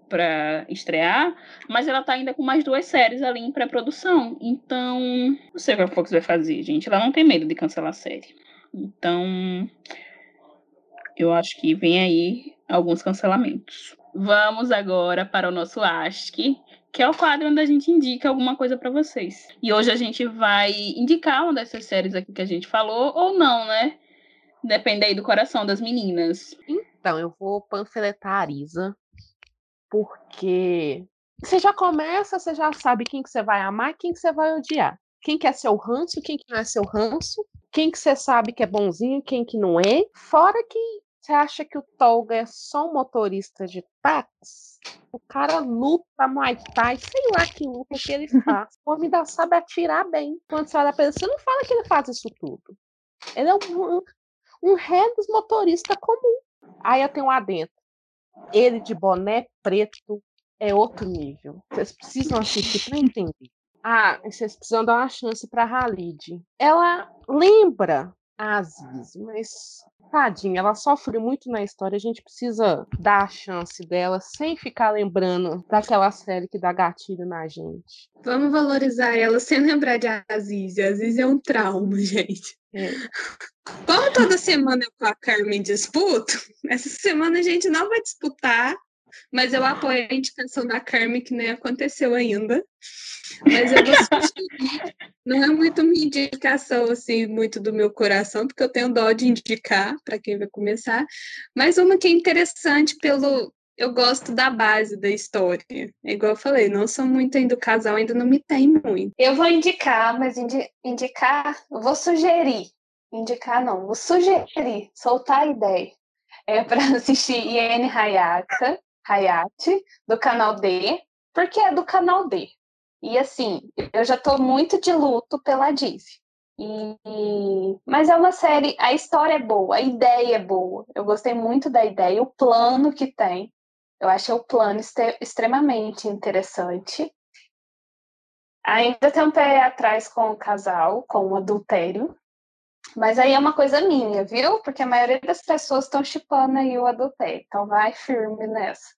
C: para estrear, mas ela tá ainda com mais duas séries ali em pré-produção. Então, não sei o que a Fox vai fazer, gente. Ela não tem medo de cancelar a série. Então, eu acho que vem aí alguns cancelamentos. Vamos agora para o nosso Ask, que é o quadro onde a gente indica alguma coisa para vocês. E hoje a gente vai indicar uma dessas séries aqui que a gente falou, ou não, né? Depende aí do coração das meninas.
D: Então, eu vou panfletar a Arisa, porque você já começa, você já sabe quem que você vai amar e quem que você vai odiar. Quem que é seu ranço, quem que não é seu ranço, quem que você sabe que é bonzinho, quem que não é. Fora que você acha que o Tolga é só um motorista de táxi? O cara luta Muay Thai, sei lá que luta que ele (laughs) faz. O homem sabe atirar bem. Quando você olha pra ele, você não fala que ele faz isso tudo. Ele é um, um ré dos motoristas comum. Aí eu tenho um adentro. Ele de boné preto é outro nível. Vocês precisam assistir para entender. Ah, vocês precisam dar uma chance para Halid. Ela lembra a Aziz, mas tadinha, ela sofre muito na história. A gente precisa dar a chance dela sem ficar lembrando daquela série que dá gatilho na gente.
B: Vamos valorizar ela sem lembrar de Aziz. Aziz é um trauma, (laughs) gente. É. Como toda semana eu com a Carmen disputo, essa semana a gente não vai disputar, mas eu apoio a indicação da Carmen, que nem aconteceu ainda. Mas eu vou sugerir. Não é muito minha indicação, assim, muito do meu coração, porque eu tenho dó de indicar para quem vai começar. Mas uma que é interessante pelo. Eu gosto da base da história. É igual eu falei, não sou muito ainda do casal, ainda não me tem muito. Eu vou indicar, mas indi indicar, vou sugerir. Indicar não, vou sugerir, soltar a ideia. É para assistir Iene Hayaka, Hayate, do canal D, porque é do canal D. E assim, eu já estou muito de luto pela Disney. E... Mas é uma série, a história é boa, a ideia é boa. Eu gostei muito da ideia, o plano que tem. Eu achei o plano extremamente interessante. Ainda tem um pé atrás com o casal, com o adultério. Mas aí é uma coisa minha, viu? Porque a maioria das pessoas estão chipando aí o adultério. Então vai firme nessa.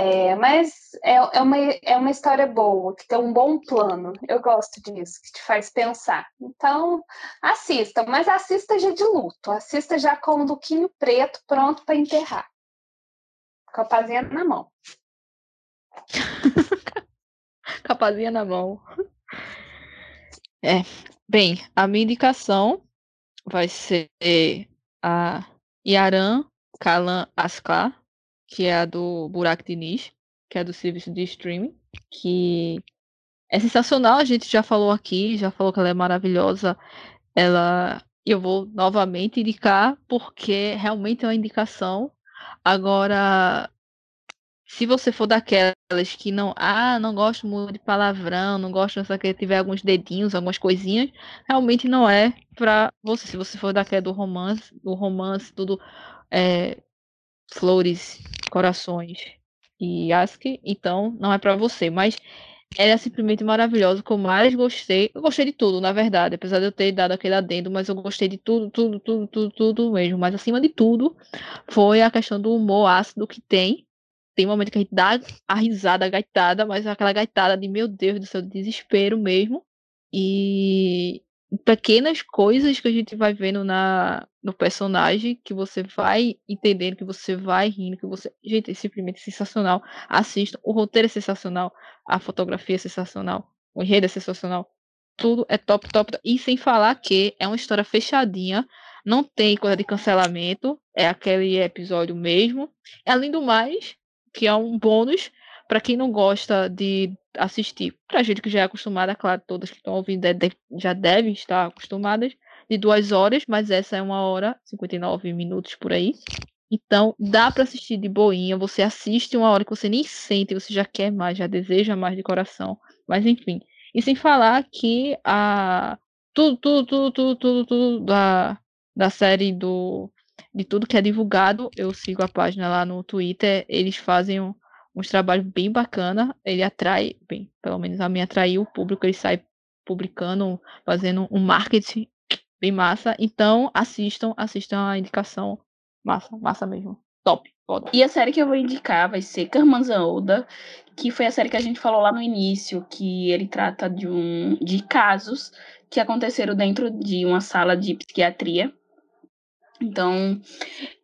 B: É, mas é, é, uma, é uma história boa, que tem um bom plano. Eu gosto disso, que te faz pensar. Então, assista, mas assista já de luto. Assista já com o Luquinho preto pronto para enterrar. Com a pazinha na mão. (laughs)
A: com a pazinha na mão. É. Bem, a minha indicação vai ser a Yaran Kalan Askar que é a do Burak Diniz, que é do serviço de streaming, que é sensacional, a gente já falou aqui, já falou que ela é maravilhosa. Ela eu vou novamente indicar porque realmente é uma indicação. Agora, se você for daquelas que não, ah, não gosto muito de palavrão, não gosto de que tiver alguns dedinhos, algumas coisinhas, realmente não é para você. Se você for daquela do romance, do romance, tudo é, flores, corações e ASCII, então não é para você. Mas ela é simplesmente maravilhosa, o que eu mais gostei. Eu gostei de tudo, na verdade, apesar de eu ter dado aquele adendo, mas eu gostei de tudo, tudo, tudo, tudo, tudo mesmo. Mas acima de tudo, foi a questão do humor ácido que tem. Tem momento que a gente dá a risada, a gaitada, mas aquela gaitada de meu Deus do céu, desespero mesmo. E pequenas coisas que a gente vai vendo na, no personagem, que você vai entendendo, que você vai rindo, que você. Gente, é simplesmente sensacional. Assista. O roteiro é sensacional, a fotografia é sensacional, o enredo é sensacional. Tudo é top, top. E sem falar que é uma história fechadinha, não tem coisa de cancelamento, é aquele episódio mesmo. Além do mais, que é um bônus para quem não gosta de assistir, pra gente que já é acostumada, claro, todas que estão ouvindo já devem estar acostumadas, de duas horas, mas essa é uma hora, 59 minutos por aí. Então, dá para assistir de boinha, você assiste uma hora que você nem sente, você já quer mais, já deseja mais de coração. Mas enfim. E sem falar que a tudo, tudo, tudo, tudo, tudo, tudo da, da série do de tudo que é divulgado, eu sigo a página lá no Twitter, eles fazem um, uns trabalhos bem bacana, ele atrai, bem, pelo menos a mim atraiu o público, ele sai publicando, fazendo um marketing bem massa. Então, assistam, assistam a indicação. Massa, massa mesmo. Top, foda.
C: E a série que eu vou indicar vai ser Karmanza Oda, que foi a série que a gente falou lá no início, que ele trata de um de casos que aconteceram dentro de uma sala de psiquiatria. Então,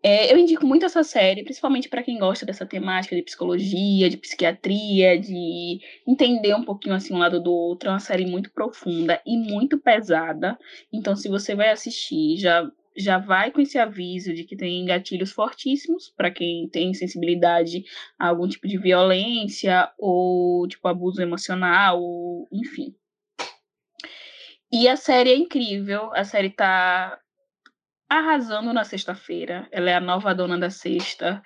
C: é, eu indico muito essa série, principalmente para quem gosta dessa temática de psicologia, de psiquiatria, de entender um pouquinho assim um lado do outro. É uma série muito profunda e muito pesada. Então, se você vai assistir, já já vai com esse aviso de que tem gatilhos fortíssimos para quem tem sensibilidade a algum tipo de violência ou tipo abuso emocional, ou, enfim. E a série é incrível, a série tá arrasando na sexta-feira. Ela é a nova dona da sexta.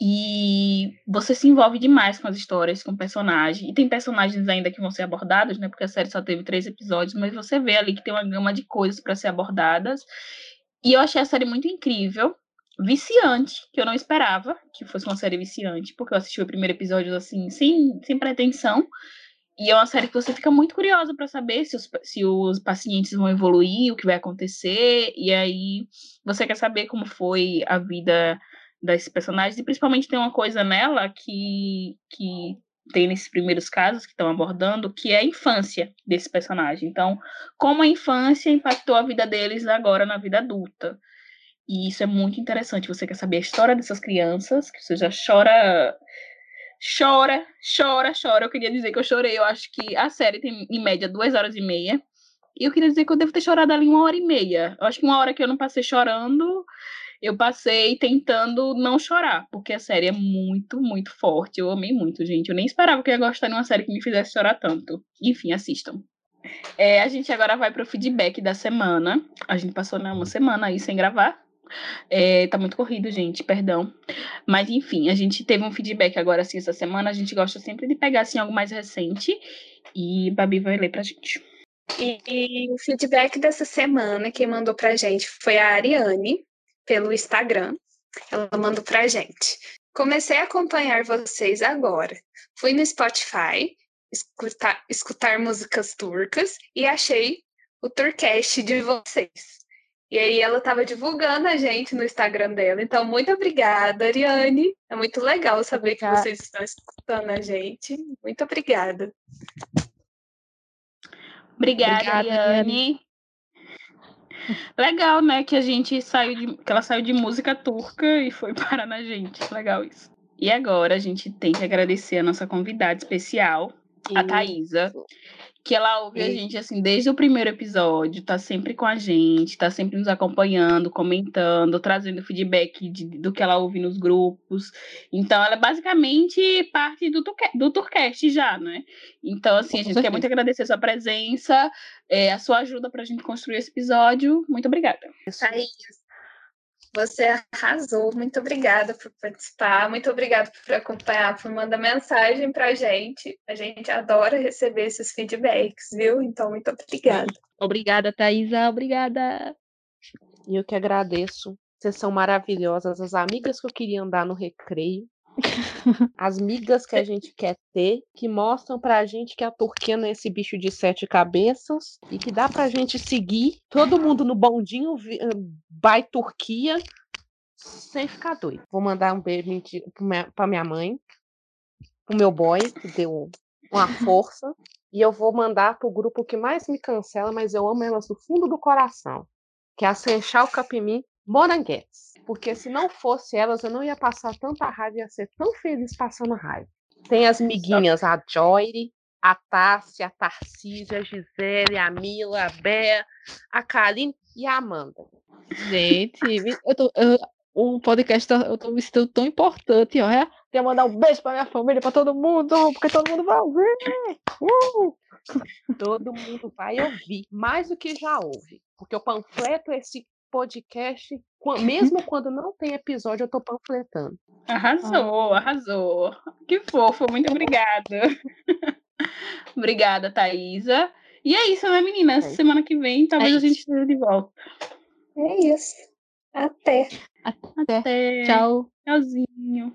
C: E você se envolve demais com as histórias, com o personagem. E tem personagens ainda que vão ser abordados, né? Porque a série só teve três episódios, mas você vê ali que tem uma gama de coisas para ser abordadas. E eu achei a série muito incrível, viciante, que eu não esperava que fosse uma série viciante, porque eu assisti o primeiro episódio assim, sem, sem pretensão. E é uma série que você fica muito curiosa para saber se os, se os pacientes vão evoluir, o que vai acontecer, e aí você quer saber como foi a vida desses personagens, e principalmente tem uma coisa nela que, que tem nesses primeiros casos que estão abordando, que é a infância desse personagem. Então, como a infância impactou a vida deles agora na vida adulta. E isso é muito interessante. Você quer saber a história dessas crianças, que você já chora chora, chora, chora. Eu queria dizer que eu chorei. Eu acho que a série tem, em média, duas horas e meia. E eu queria dizer que eu devo ter chorado ali uma hora e meia. Eu acho que uma hora que eu não passei chorando, eu passei tentando não chorar, porque a série é muito, muito forte. Eu amei muito, gente. Eu nem esperava que eu ia gostar de uma série que me fizesse chorar tanto. Enfim, assistam. É, a gente agora vai para o feedback da semana. A gente passou né, uma semana aí sem gravar. É, tá muito corrido, gente, perdão. Mas enfim, a gente teve um feedback agora assim essa semana. A gente gosta sempre de pegar assim algo mais recente. E Babi vai ler pra gente.
B: E, e o feedback dessa semana, quem mandou pra gente foi a Ariane, pelo Instagram. Ela mandou pra gente. Comecei a acompanhar vocês agora. Fui no Spotify escutar, escutar músicas turcas e achei o Turcast de vocês. E aí ela estava divulgando a gente no Instagram dela. Então, muito obrigada, Ariane. É muito legal saber obrigada. que vocês estão escutando a gente. Muito obrigada.
C: Obrigada, obrigada Ariane. Legal, né? Que a gente saiu de. que ela saiu de música turca e foi (laughs) parar na gente. Legal isso. E agora a gente tem que agradecer a nossa convidada especial, a Thaisa, que ela ouve a gente assim desde o primeiro episódio, tá sempre com a gente, tá sempre nos acompanhando, comentando, trazendo feedback de, do que ela ouve nos grupos. Então, ela é basicamente parte do, do Tourcast já, né? Então, assim, a gente quer muito agradecer a sua presença, é, a sua ajuda pra gente construir esse episódio. Muito obrigada.
B: É isso. Você arrasou. Muito obrigada por participar. Muito obrigada por acompanhar, por mandar mensagem para a gente. A gente adora receber esses feedbacks, viu? Então, muito obrigada.
A: Obrigada, Thaisa. Obrigada.
D: E eu que agradeço. Vocês são maravilhosas, as amigas que eu queria andar no recreio. As migas que a gente quer ter, que mostram pra gente que a Turquia não é esse bicho de sete cabeças e que dá pra gente seguir todo mundo no bondinho vai Turquia sem ficar doido. Vou mandar um beijo pra minha mãe, pro meu boy, que deu uma força. E eu vou mandar pro grupo que mais me cancela, mas eu amo elas do fundo do coração. Que é a Senchal Capimim Moranguetes. Porque se não fosse elas, eu não ia passar tanta raiva, ia ser tão feliz passando raiva. Tem as miguinhas, a Joyre, a Tássia, a Tarcísia, a Gisele, a Mila, a Bea, a Kaline e a Amanda.
A: Gente, eu tô, eu, o podcast eu tô me sentindo tão importante, ó. É? Quero mandar um beijo pra minha família, pra todo mundo, porque todo mundo vai ouvir. Uh!
D: Todo mundo vai ouvir, mais do que já ouve. Porque eu panfleto esse podcast, mesmo (laughs) quando não tem episódio, eu tô panfletando.
C: Arrasou, ah. arrasou. Que fofo, muito obrigada. (laughs) obrigada, Thaisa. E é isso, né, meninas? É. Semana que vem, talvez é a gente esteja de volta.
B: É isso. Até.
A: Até. Até. Tchau.
C: Tchauzinho.